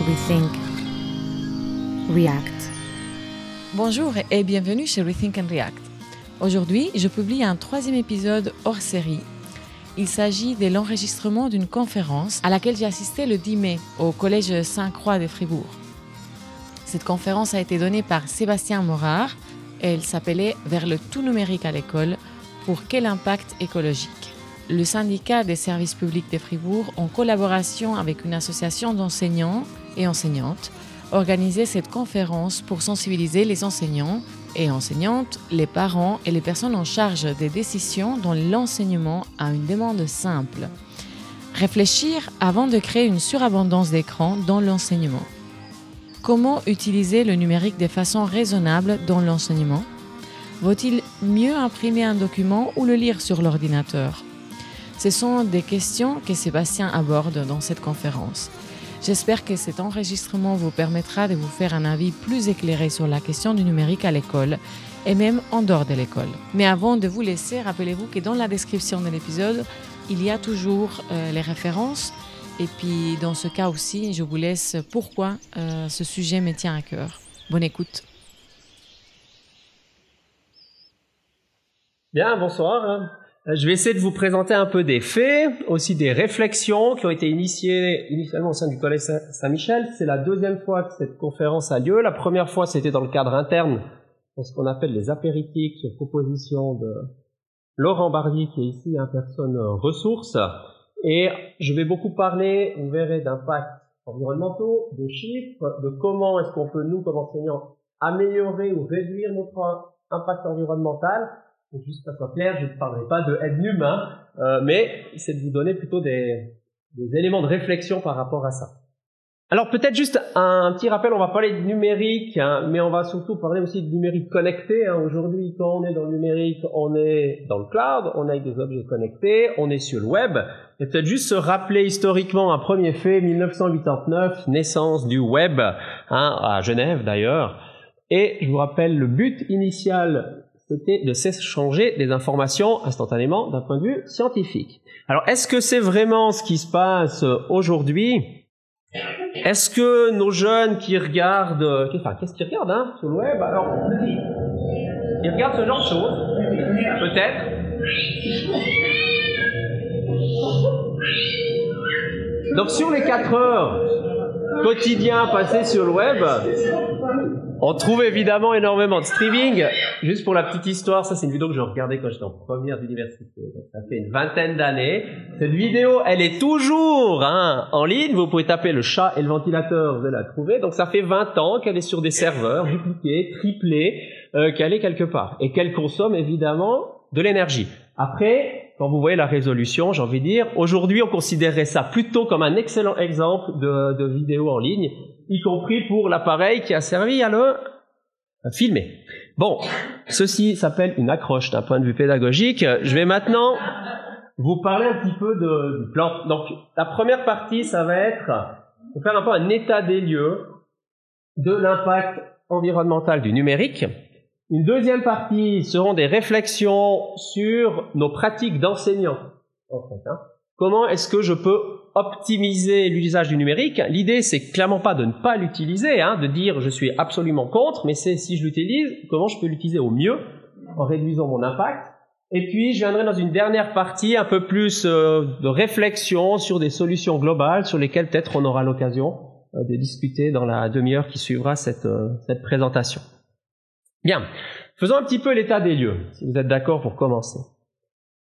Rethink, React. Bonjour et bienvenue chez Rethink and React. Aujourd'hui, je publie un troisième épisode hors série. Il s'agit de l'enregistrement d'une conférence à laquelle j'ai assisté le 10 mai au Collège Saint-Croix de Fribourg. Cette conférence a été donnée par Sébastien Morard et elle s'appelait Vers le tout numérique à l'école pour quel impact écologique? Le syndicat des services publics de Fribourg, en collaboration avec une association d'enseignants et enseignantes, organisait cette conférence pour sensibiliser les enseignants et enseignantes, les parents et les personnes en charge des décisions dans l'enseignement à une demande simple. Réfléchir avant de créer une surabondance d'écrans dans l'enseignement. Comment utiliser le numérique de façon raisonnable dans l'enseignement? Vaut-il mieux imprimer un document ou le lire sur l'ordinateur? Ce sont des questions que Sébastien aborde dans cette conférence. J'espère que cet enregistrement vous permettra de vous faire un avis plus éclairé sur la question du numérique à l'école et même en dehors de l'école. Mais avant de vous laisser, rappelez-vous que dans la description de l'épisode, il y a toujours euh, les références. Et puis dans ce cas aussi, je vous laisse pourquoi euh, ce sujet me tient à cœur. Bonne écoute. Bien, bonsoir. Euh, je vais essayer de vous présenter un peu des faits, aussi des réflexions qui ont été initiées initialement au sein du Collège Saint-Michel. C'est la deuxième fois que cette conférence a lieu. La première fois, c'était dans le cadre interne, pour ce qu'on appelle les apéritifs sur proposition de Laurent Barbier, qui est ici un personne ressource. Et je vais beaucoup parler, vous verrez, d'impacts environnementaux, de chiffres, de comment est-ce qu'on peut, nous, comme enseignants, améliorer ou réduire notre impact environnemental juste que ça soit clair, je ne parlerai pas de aide humain, euh, mais c'est de vous donner plutôt des, des, éléments de réflexion par rapport à ça. Alors peut-être juste un petit rappel, on va parler de numérique, hein, mais on va surtout parler aussi de numérique connecté. Hein. Aujourd'hui, quand on est dans le numérique, on est dans le cloud, on a des objets connectés, on est sur le web. Et peut-être juste se rappeler historiquement un premier fait, 1989, naissance du web, hein, à Genève d'ailleurs. Et je vous rappelle le but initial de s'échanger des informations instantanément d'un point de vue scientifique. Alors, est-ce que c'est vraiment ce qui se passe aujourd'hui? Est-ce que nos jeunes qui regardent, enfin, qu'est-ce qu'ils regardent hein, sur le web Alors, ils regardent ce genre de choses, peut-être. Donc, sur les 4 heures quotidiens passées sur le web, on trouve évidemment énormément de streaming. Juste pour la petite histoire, ça c'est une vidéo que je regardais quand j'étais en première d'université. ça fait une vingtaine d'années. Cette vidéo, elle est toujours hein, en ligne. Vous pouvez taper le chat et le ventilateur, vous allez la trouver. Donc ça fait 20 ans qu'elle est sur des serveurs dupliqués, triplés, euh, qu'elle est quelque part. Et qu'elle consomme évidemment de l'énergie. Après, quand vous voyez la résolution, j'ai envie de dire, aujourd'hui on considérerait ça plutôt comme un excellent exemple de, de vidéo en ligne y compris pour l'appareil qui a servi à le filmer. Bon, ceci s'appelle une accroche d'un point de vue pédagogique. Je vais maintenant vous parler un petit peu de, du plan. Donc, la première partie, ça va être de faire un peu un état des lieux de l'impact environnemental du numérique. Une deuxième partie seront des réflexions sur nos pratiques d'enseignants. Hein. Comment est-ce que je peux optimiser l'usage du numérique L'idée, c'est clairement pas de ne pas l'utiliser, hein, de dire je suis absolument contre, mais c'est si je l'utilise, comment je peux l'utiliser au mieux en réduisant mon impact? Et puis, je viendrai dans une dernière partie un peu plus euh, de réflexion sur des solutions globales sur lesquelles peut-être on aura l'occasion euh, de discuter dans la demi-heure qui suivra cette, euh, cette présentation. Bien, faisons un petit peu l'état des lieux, si vous êtes d'accord pour commencer.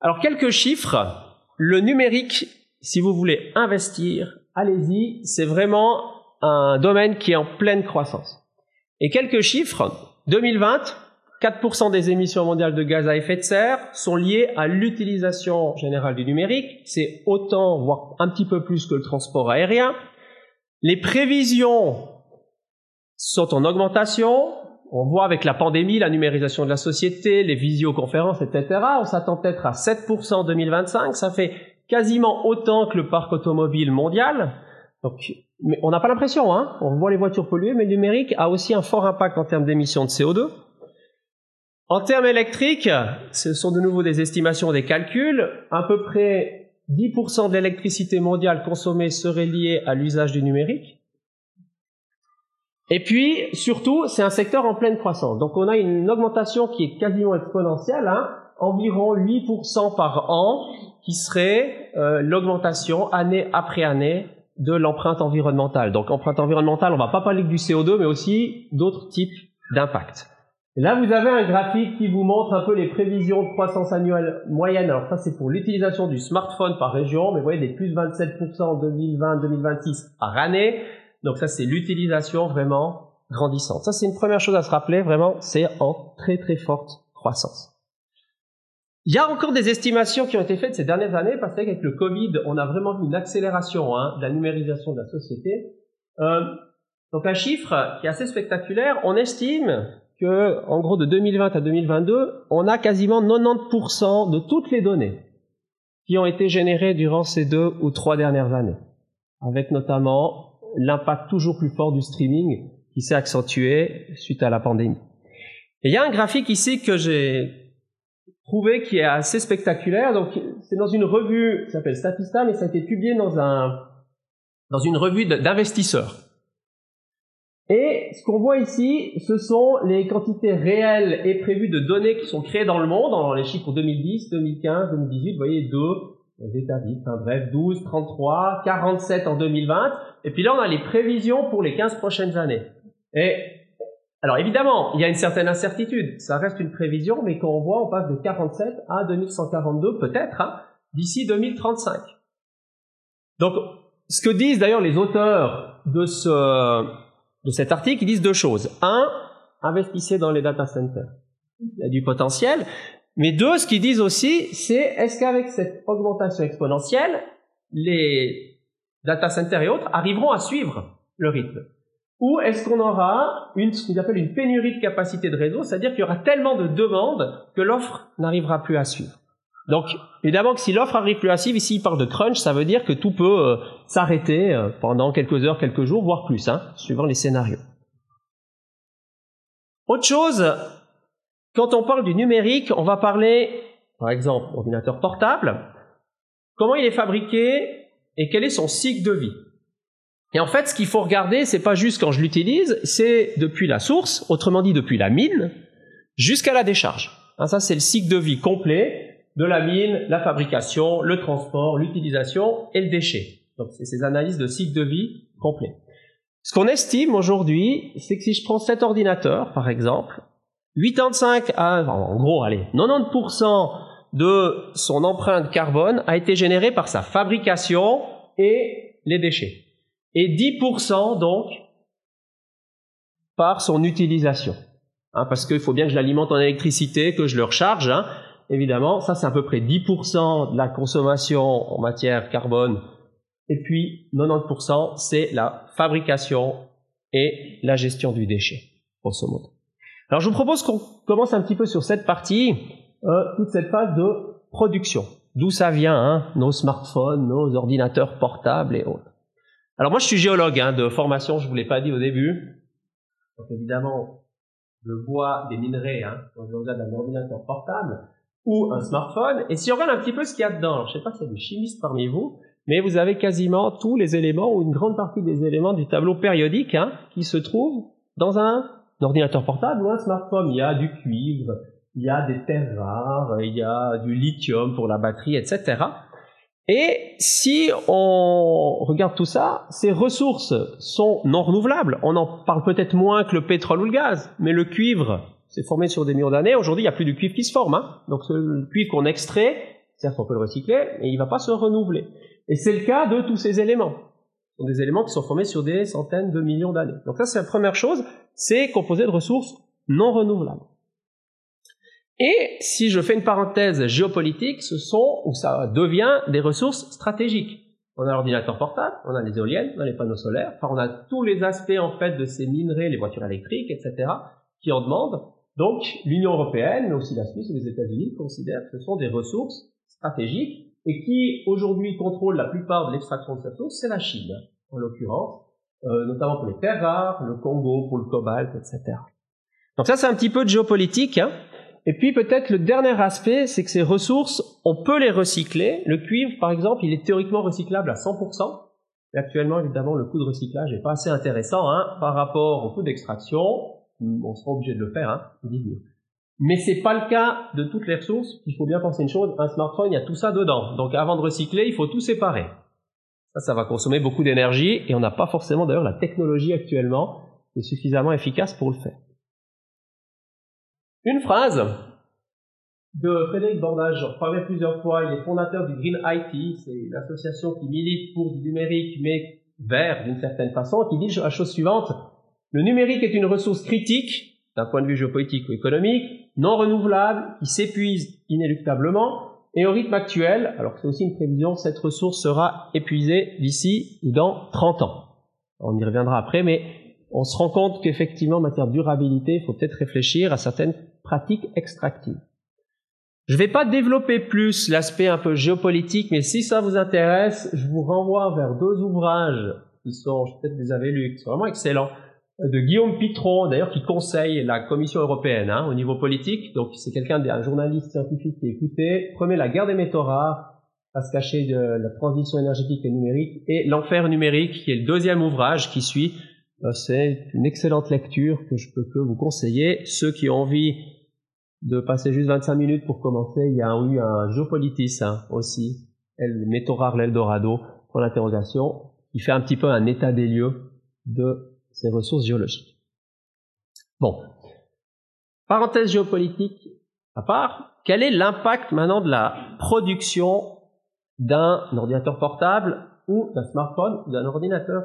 Alors, quelques chiffres le numérique, si vous voulez investir, allez-y, c'est vraiment un domaine qui est en pleine croissance. Et quelques chiffres, 2020, 4% des émissions mondiales de gaz à effet de serre sont liées à l'utilisation générale du numérique. C'est autant, voire un petit peu plus que le transport aérien. Les prévisions sont en augmentation. On voit avec la pandémie, la numérisation de la société, les visioconférences, etc. On s'attend peut-être à 7% en 2025. Ça fait quasiment autant que le parc automobile mondial. Donc, on n'a pas l'impression, hein. On voit les voitures polluées, mais le numérique a aussi un fort impact en termes d'émissions de CO2. En termes électriques, ce sont de nouveau des estimations, des calculs. À peu près 10% de l'électricité mondiale consommée serait liée à l'usage du numérique. Et puis, surtout, c'est un secteur en pleine croissance. Donc, on a une augmentation qui est quasiment exponentielle, hein, environ 8% par an, qui serait euh, l'augmentation année après année de l'empreinte environnementale. Donc, empreinte environnementale, on va pas parler que du CO2, mais aussi d'autres types d'impact. Et là, vous avez un graphique qui vous montre un peu les prévisions de croissance annuelle moyenne. Alors ça, c'est pour l'utilisation du smartphone par région, mais vous voyez des plus 27% en 2020-2026 par année. Donc ça, c'est l'utilisation vraiment grandissante. Ça, c'est une première chose à se rappeler, vraiment, c'est en très très forte croissance. Il y a encore des estimations qui ont été faites ces dernières années, parce qu'avec le Covid, on a vraiment vu une accélération hein, de la numérisation de la société. Euh, donc un chiffre qui est assez spectaculaire, on estime que, en gros, de 2020 à 2022, on a quasiment 90% de toutes les données qui ont été générées durant ces deux ou trois dernières années, avec notamment l'impact toujours plus fort du streaming qui s'est accentué suite à la pandémie. Et il y a un graphique ici que j'ai trouvé qui est assez spectaculaire. Donc, c'est dans une revue qui s'appelle Statista, mais ça a été publié dans un, dans une revue d'investisseurs. Et ce qu'on voit ici, ce sont les quantités réelles et prévues de données qui sont créées dans le monde, dans les chiffres 2010, 2015, 2018, vous voyez, 2, états enfin bref, 12, 33, 47 en 2020, et puis là on a les prévisions pour les 15 prochaines années. Et alors évidemment, il y a une certaine incertitude, ça reste une prévision, mais quand on voit, on passe de 47 à 2142 peut-être, hein, d'ici 2035. Donc, ce que disent d'ailleurs les auteurs de, ce, de cet article, ils disent deux choses. Un, investissez dans les data centers. Il y a du potentiel. Mais deux, ce qu'ils disent aussi, c'est est-ce qu'avec cette augmentation exponentielle, les data centers et autres arriveront à suivre le rythme? Ou est-ce qu'on aura une, ce qu'ils appellent une pénurie de capacité de réseau, c'est-à-dire qu'il y aura tellement de demandes que l'offre n'arrivera plus à suivre donc, évidemment que si l'offre n'arrive plus à suivre, ici il parle de crunch, ça veut dire que tout peut euh, s'arrêter euh, pendant quelques heures, quelques jours, voire plus, hein, suivant les scénarios. Autre chose quand on parle du numérique, on va parler, par exemple, ordinateur portable, comment il est fabriqué et quel est son cycle de vie? Et en fait, ce qu'il faut regarder, c'est pas juste quand je l'utilise, c'est depuis la source, autrement dit depuis la mine, jusqu'à la décharge. Hein, ça, c'est le cycle de vie complet de la mine, la fabrication, le transport, l'utilisation et le déchet. Donc, c'est ces analyses de cycle de vie complet. Ce qu'on estime aujourd'hui, c'est que si je prends cet ordinateur, par exemple, 85 à, en gros, allez, 90% de son empreinte carbone a été générée par sa fabrication et les déchets. Et 10% donc par son utilisation. Hein, parce qu'il faut bien que je l'alimente en électricité, que je le recharge. Hein. Évidemment, ça c'est à peu près 10% de la consommation en matière carbone. Et puis 90% c'est la fabrication et la gestion du déchet, grosso modo. Alors je vous propose qu'on commence un petit peu sur cette partie, euh, toute cette phase de production. D'où ça vient, hein, nos smartphones, nos ordinateurs portables et autres. Alors moi je suis géologue hein, de formation, je vous l'ai pas dit au début. Donc évidemment, je vois des minerais hein, quand je regarde un ordinateur portable ou un smartphone. Et si on regarde un petit peu ce qu'il y a dedans, je ne sais pas s'il y a des chimistes parmi vous, mais vous avez quasiment tous les éléments ou une grande partie des éléments du tableau périodique hein, qui se trouvent dans un ordinateur portable ou un smartphone. Il y a du cuivre, il y a des terres rares, il y a du lithium pour la batterie, etc. Et si on regarde tout ça, ces ressources sont non renouvelables. On en parle peut-être moins que le pétrole ou le gaz, mais le cuivre s'est formé sur des millions d'années. Aujourd'hui, il n'y a plus de cuivre qui se forme. Hein. Donc le cuivre qu'on extrait, certes on peut le recycler, mais il ne va pas se renouveler. Et c'est le cas de tous ces éléments. Ce sont des éléments qui sont formés sur des centaines de millions d'années. Donc ça, c'est la première chose c'est composé de ressources non renouvelables. Et si je fais une parenthèse géopolitique, ce sont, ou ça devient, des ressources stratégiques. On a l'ordinateur portable, on a les éoliennes, on a les panneaux solaires, enfin on a tous les aspects en fait de ces minerais, les voitures électriques, etc., qui en demandent. Donc l'Union européenne, mais aussi la Suisse ou les États-Unis considèrent que ce sont des ressources stratégiques et qui aujourd'hui contrôle la plupart de l'extraction de cette source, c'est la Chine, en l'occurrence, euh, notamment pour les terres rares, le Congo pour le cobalt, etc. Donc ça, c'est un petit peu de géopolitique. Hein. Et puis peut-être le dernier aspect, c'est que ces ressources, on peut les recycler. Le cuivre, par exemple, il est théoriquement recyclable à 100%. Et actuellement, évidemment, le coût de recyclage n'est pas assez intéressant hein, par rapport au coût d'extraction. On sera obligé de le faire, hein, Mais c'est pas le cas de toutes les ressources. Il faut bien penser une chose, un smartphone, il y a tout ça dedans. Donc avant de recycler, il faut tout séparer. Ça, ça va consommer beaucoup d'énergie et on n'a pas forcément d'ailleurs la technologie actuellement qui est suffisamment efficace pour le faire. Une phrase. De Frédéric Bordage, j'en parlais plusieurs fois, il est fondateur du Green IT, c'est l'association qui milite pour du numérique mais vert d'une certaine façon, qui dit la chose suivante, le numérique est une ressource critique d'un point de vue géopolitique ou économique, non renouvelable, qui s'épuise inéluctablement, et au rythme actuel, alors que c'est aussi une prévision, cette ressource sera épuisée d'ici ou dans 30 ans. On y reviendra après, mais on se rend compte qu'effectivement, en matière de durabilité, il faut peut-être réfléchir à certaines pratiques extractives. Je ne vais pas développer plus l'aspect un peu géopolitique, mais si ça vous intéresse, je vous renvoie vers deux ouvrages qui sont, peut-être vous avez lus, qui sont vraiment excellents, de Guillaume Pitron, d'ailleurs qui conseille la Commission européenne hein, au niveau politique. Donc c'est quelqu'un, un journaliste scientifique qui écouté. Premier, la guerre des métaux rares, à se cacher de la transition énergétique et numérique, et l'enfer numérique, qui est le deuxième ouvrage qui suit. Euh, c'est une excellente lecture que je peux que vous conseiller. Ceux qui ont envie de passer juste 25 minutes pour commencer. Il y a eu un géopolitis hein, aussi, rare l'Eldorado, pour l'interrogation, qui fait un petit peu un état des lieux de ces ressources géologiques. Bon. Parenthèse géopolitique à part, quel est l'impact maintenant de la production d'un ordinateur portable ou d'un smartphone ou d'un ordinateur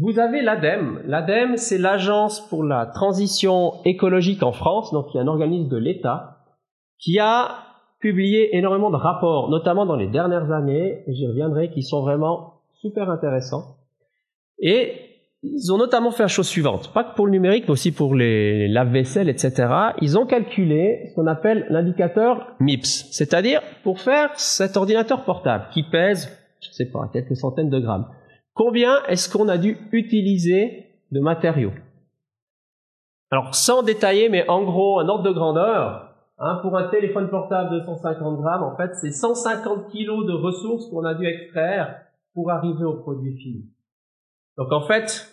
vous avez l'ADEME. L'ADEME, c'est l'Agence pour la transition écologique en France, donc qui est un organisme de l'État, qui a publié énormément de rapports, notamment dans les dernières années, j'y reviendrai, qui sont vraiment super intéressants. Et ils ont notamment fait la chose suivante, pas que pour le numérique, mais aussi pour les lave-vaisselle, etc. Ils ont calculé ce qu'on appelle l'indicateur MIPS, c'est-à-dire pour faire cet ordinateur portable qui pèse, je sais pas, quelques centaines de grammes. Combien est-ce qu'on a dû utiliser de matériaux Alors, sans détailler, mais en gros, un ordre de grandeur, hein, pour un téléphone portable de 150 grammes, en fait, c'est 150 kilos de ressources qu'on a dû extraire pour arriver au produit fini. Donc, en fait,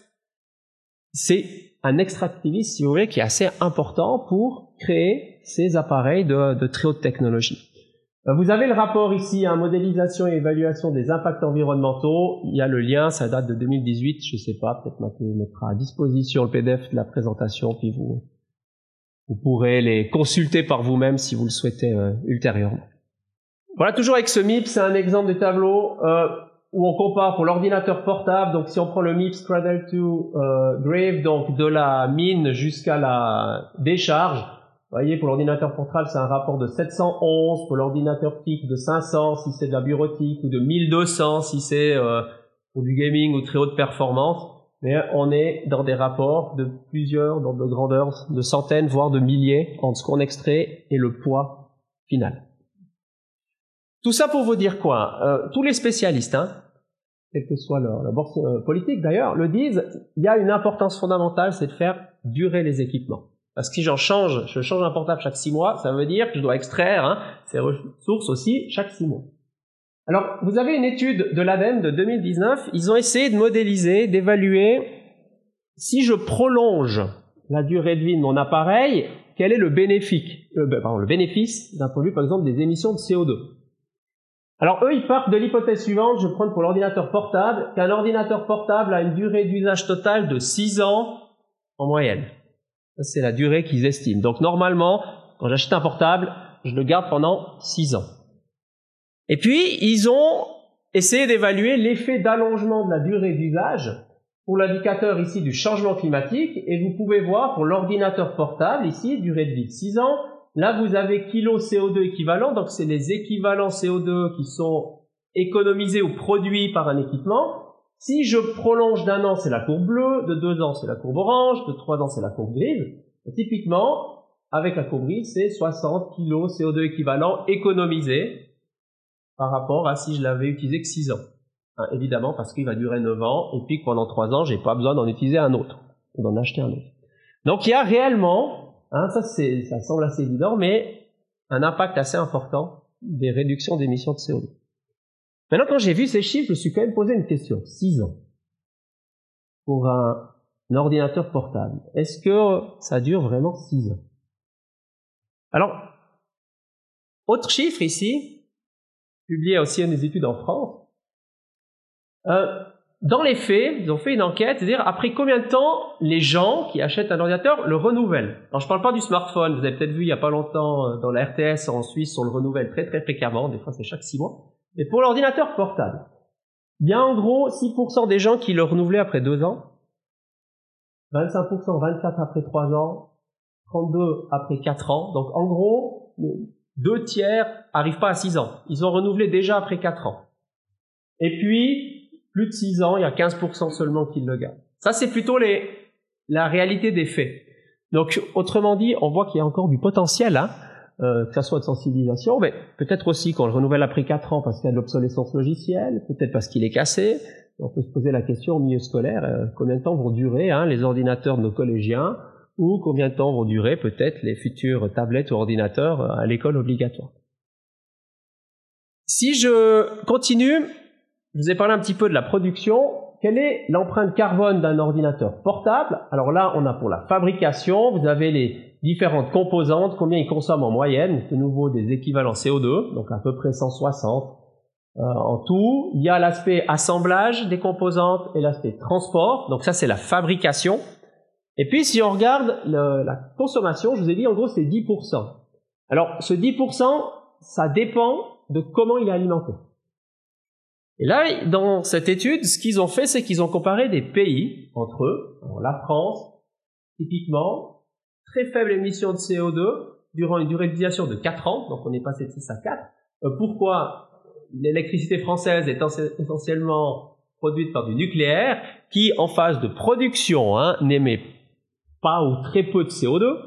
c'est un extractivisme, si vous voulez, qui est assez important pour créer ces appareils de, de très haute technologie. Euh, vous avez le rapport ici, hein, modélisation et évaluation des impacts environnementaux. Il y a le lien, ça date de 2018, je sais pas, peut-être Mathieu mettra à disposition le PDF de la présentation, puis vous, vous pourrez les consulter par vous-même si vous le souhaitez euh, ultérieurement. Voilà, toujours avec ce MIP, c'est un exemple de tableau euh, où on compare pour l'ordinateur portable. Donc si on prend le MIPS Cradle to euh, Grave, donc de la mine jusqu'à la décharge, vous voyez, pour l'ordinateur portable, c'est un rapport de 711, pour l'ordinateur TIC de 500 si c'est de la bureautique, ou de 1200 si c'est euh, pour du gaming ou très haute performance. Mais on est dans des rapports de plusieurs, dans de grandeurs, de centaines, voire de milliers, entre ce qu'on extrait et le poids final. Tout ça pour vous dire quoi? Euh, Tous les spécialistes, hein, quelle que soit leur, leur euh, politique d'ailleurs, le disent, il y a une importance fondamentale, c'est de faire durer les équipements. Parce que si j'en change, je change un portable chaque six mois, ça veut dire que je dois extraire hein, ces ressources aussi chaque six mois. Alors, vous avez une étude de l'ADEME de 2019. Ils ont essayé de modéliser, d'évaluer si je prolonge la durée de vie de mon appareil, quel est le, bénéfique, euh, ben, pardon, le bénéfice d'un point de vue, par exemple, des émissions de CO2. Alors, eux, ils partent de l'hypothèse suivante, je prends pour l'ordinateur portable, qu'un ordinateur portable a une durée d'usage totale de 6 ans en moyenne. C'est la durée qu'ils estiment. Donc normalement, quand j'achète un portable, je le garde pendant 6 ans. Et puis, ils ont essayé d'évaluer l'effet d'allongement de la durée d'usage pour l'indicateur ici du changement climatique. Et vous pouvez voir pour l'ordinateur portable ici, durée de vie de 6 ans. Là, vous avez kilo CO2 équivalent. Donc, c'est les équivalents CO2 qui sont économisés ou produits par un équipement. Si je prolonge d'un an, c'est la courbe bleue, de deux ans, c'est la courbe orange, de trois ans, c'est la courbe grise. typiquement, avec la courbe grise, c'est 60 kg CO2 équivalent économisé par rapport à si je l'avais utilisé que 6 ans. Hein, évidemment, parce qu'il va durer 9 ans, et puis pendant 3 ans, j'ai pas besoin d'en utiliser un autre, ou d'en acheter un autre. Donc il y a réellement, hein, ça, ça semble assez évident, mais un impact assez important des réductions d'émissions de CO2. Maintenant, quand j'ai vu ces chiffres, je me suis quand même posé une question. 6 ans. Pour un, ordinateur portable. Est-ce que ça dure vraiment 6 ans? Alors, autre chiffre ici, publié aussi dans des études en France. Euh, dans les faits, ils ont fait une enquête, c'est-à-dire après combien de temps les gens qui achètent un ordinateur le renouvellent? Alors je parle pas du smartphone, vous avez peut-être vu il y a pas longtemps euh, dans la RTS en Suisse, on le renouvelle très très fréquemment, des fois c'est chaque six mois. Mais pour l'ordinateur portable, il y a en gros 6% des gens qui le renouvelaient après deux ans, 25%, 24 après trois ans, 32 après quatre ans. Donc en gros, deux tiers arrivent pas à six ans. Ils ont renouvelé déjà après quatre ans. Et puis, plus de 6 ans, il y a 15% seulement qui le gardent. Ça, c'est plutôt les, la réalité des faits. Donc, autrement dit, on voit qu'il y a encore du potentiel, hein, euh, que ça soit de sensibilisation, mais peut-être aussi qu'on le renouvelle après 4 ans parce qu'il y a de l'obsolescence logicielle, peut-être parce qu'il est cassé. On peut se poser la question au milieu scolaire, euh, combien de temps vont durer hein, les ordinateurs de nos collégiens, ou combien de temps vont durer peut-être les futures tablettes ou ordinateurs euh, à l'école obligatoire. Si je continue, je vous ai parlé un petit peu de la production. Quelle est l'empreinte carbone d'un ordinateur portable? Alors là, on a pour la fabrication, vous avez les différentes composantes, combien ils consomment en moyenne, de nouveau des équivalents CO2, donc à peu près 160 euh, en tout. Il y a l'aspect assemblage des composantes et l'aspect transport, donc ça c'est la fabrication. Et puis si on regarde la consommation, je vous ai dit en gros c'est 10%. Alors ce 10%, ça dépend de comment il est alimenté. Et là, dans cette étude, ce qu'ils ont fait, c'est qu'ils ont comparé des pays entre eux. la France, typiquement, très faible émission de CO2 durant une durée d'utilisation de 4 ans, donc on est passé de 6 à 4. Euh, pourquoi l'électricité française est essentiellement produite par du nucléaire, qui en phase de production hein, n'émet pas ou très peu de CO2.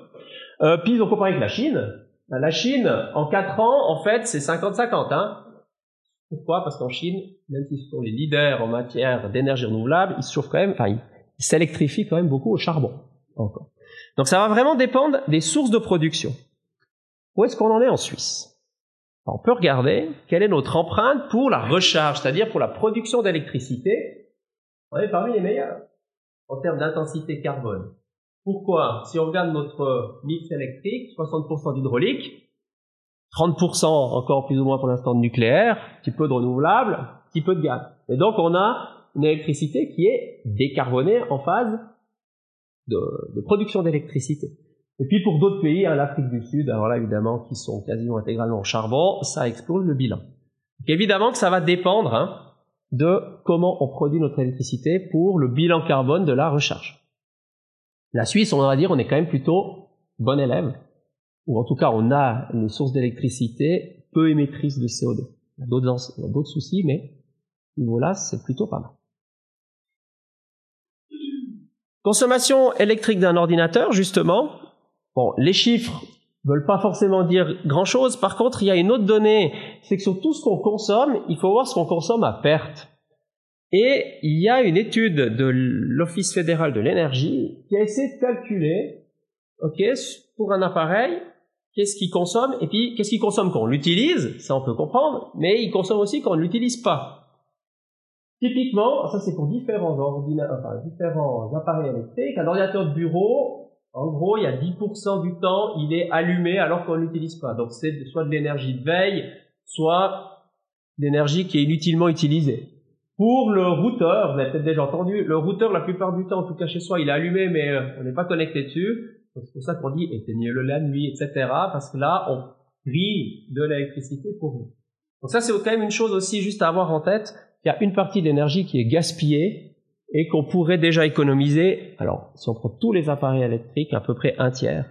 Euh, puis ils ont comparé avec la Chine. La Chine, en 4 ans, en fait, c'est 50-50. Hein. Pourquoi? Parce qu'en Chine, même s'ils sont les leaders en matière d'énergie renouvelable, ils se chauffent quand même, enfin, ils s'électrifient quand même beaucoup au charbon. Encore. Donc ça va vraiment dépendre des sources de production. Où est-ce qu'on en est en Suisse? On peut regarder quelle est notre empreinte pour la recharge, c'est-à-dire pour la production d'électricité. On est parmi les meilleurs en termes d'intensité carbone. Pourquoi? Si on regarde notre mix électrique, 60% d'hydraulique, 30% encore plus ou moins pour l'instant de nucléaire, un petit peu de renouvelable, un petit peu de gaz. Et donc on a une électricité qui est décarbonée en phase de, de production d'électricité. Et puis pour d'autres pays, hein, l'Afrique du Sud, alors là évidemment qui sont quasiment intégralement au charbon, ça explose le bilan. Donc évidemment que ça va dépendre hein, de comment on produit notre électricité pour le bilan carbone de la recharge. La Suisse, on va dire, on est quand même plutôt bon élève ou en tout cas on a une source d'électricité peu émettrice de CO2. Il y a d'autres soucis, mais niveau-là, c'est plutôt pas mal. Consommation électrique d'un ordinateur, justement. Bon, les chiffres veulent pas forcément dire grand-chose. Par contre, il y a une autre donnée, c'est que sur tout ce qu'on consomme, il faut voir ce qu'on consomme à perte. Et il y a une étude de l'Office fédéral de l'énergie qui a essayé de calculer, ok, pour un appareil, qu'est-ce qu'il consomme, et puis qu'est-ce qu'il consomme quand on l'utilise, ça on peut comprendre, mais il consomme aussi quand on ne l'utilise pas. Typiquement, ça c'est pour différents, enfin, différents appareils électriques, un ordinateur de bureau, en gros, il y a 10% du temps, il est allumé alors qu'on ne l'utilise pas. Donc c'est soit de l'énergie de veille, soit d'énergie qui est inutilement utilisée. Pour le routeur, vous avez peut-être déjà entendu, le routeur, la plupart du temps, en tout cas chez soi, il est allumé, mais euh, on n'est pas connecté dessus. C'est pour ça qu'on dit éteignez-le la nuit, etc. Parce que là, on prie de l'électricité pour vous. Donc ça, c'est quand même une chose aussi juste à avoir en tête. Il y a une partie d'énergie qui est gaspillée et qu'on pourrait déjà économiser. Alors, si on prend tous les appareils électriques, à peu près un tiers